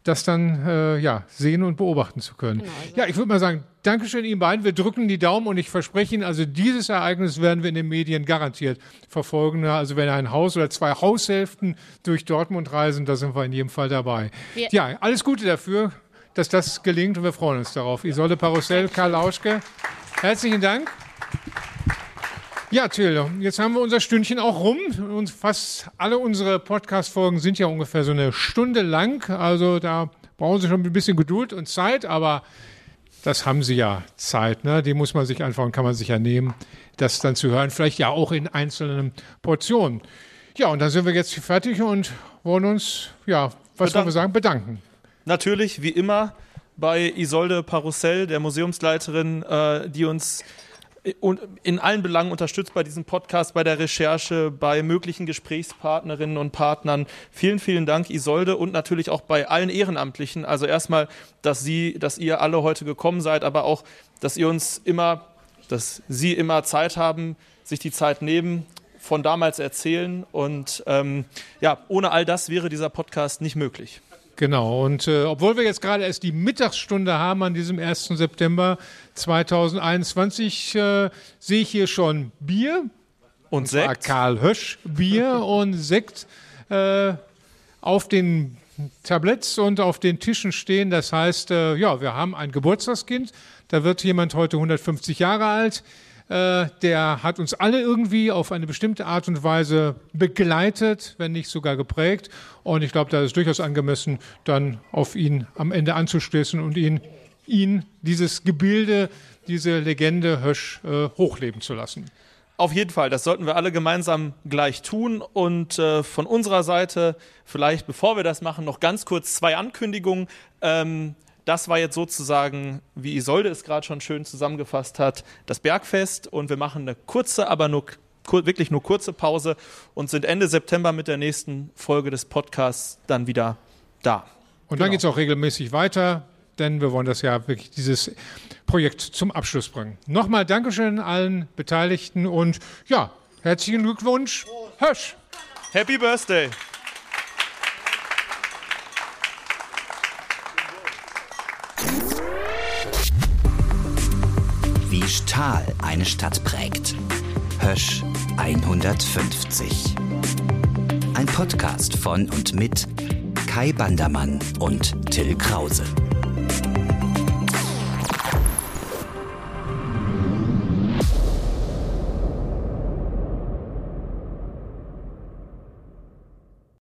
das dann äh, ja, sehen und beobachten zu können. Genau, also. Ja, ich würde mal sagen, Dankeschön Ihnen beiden. Wir drücken die Daumen und ich verspreche Ihnen, also dieses Ereignis werden wir in den Medien garantiert verfolgen. Also wenn ein Haus oder zwei Haushälften durch Dortmund reisen, da sind wir in jedem Fall dabei. Wir ja, alles Gute dafür, dass das gelingt und wir freuen uns darauf. Isolde Parussell, Karl Lauschke, herzlichen Dank. Ja, Till, jetzt haben wir unser Stündchen auch rum. Und fast alle unsere Podcast-Folgen sind ja ungefähr so eine Stunde lang. Also da brauchen Sie schon ein bisschen Geduld und Zeit, aber das haben Sie ja Zeit. Ne? Die muss man sich einfach und kann man sich ja nehmen, das dann zu hören. Vielleicht ja auch in einzelnen Portionen. Ja, und dann sind wir jetzt fertig und wollen uns, ja, was wollen wir sagen, bedanken. Natürlich, wie immer, bei Isolde Parussell, der Museumsleiterin, äh, die uns in allen Belangen unterstützt bei diesem Podcast, bei der Recherche, bei möglichen Gesprächspartnerinnen und Partnern. Vielen, vielen Dank, Isolde, und natürlich auch bei allen Ehrenamtlichen. Also erstmal, dass Sie, dass ihr alle heute gekommen seid, aber auch, dass ihr uns immer, dass Sie immer Zeit haben, sich die Zeit nehmen, von damals erzählen. Und ähm, ja, ohne all das wäre dieser Podcast nicht möglich. Genau, und äh, obwohl wir jetzt gerade erst die Mittagsstunde haben an diesem 1. September 2021, äh, sehe ich hier schon Bier. Und, und Sekt. Karl Hösch Bier und Sekt äh, auf den Tabletts und auf den Tischen stehen. Das heißt, äh, ja, wir haben ein Geburtstagskind. Da wird jemand heute 150 Jahre alt. Äh, der hat uns alle irgendwie auf eine bestimmte Art und Weise begleitet, wenn nicht sogar geprägt. Und ich glaube, da ist durchaus angemessen, dann auf ihn am Ende anzustoßen und ihn, ihn dieses Gebilde, diese Legende Hösch äh, hochleben zu lassen. Auf jeden Fall, das sollten wir alle gemeinsam gleich tun. Und äh, von unserer Seite, vielleicht bevor wir das machen, noch ganz kurz zwei Ankündigungen. Ähm, das war jetzt sozusagen, wie Isolde es gerade schon schön zusammengefasst hat, das Bergfest. Und wir machen eine kurze, aber nur wirklich nur kurze Pause und sind Ende September mit der nächsten Folge des Podcasts dann wieder da. Und dann genau. geht es auch regelmäßig weiter. denn wir wollen das ja wirklich dieses Projekt zum Abschluss bringen. Nochmal Dankeschön allen Beteiligten und ja, herzlichen Glückwunsch, Hösch! Happy Birthday! Wie Stahl eine Stadt prägt. Hösch 150. Ein Podcast von und mit Kai Bandermann und Till Krause.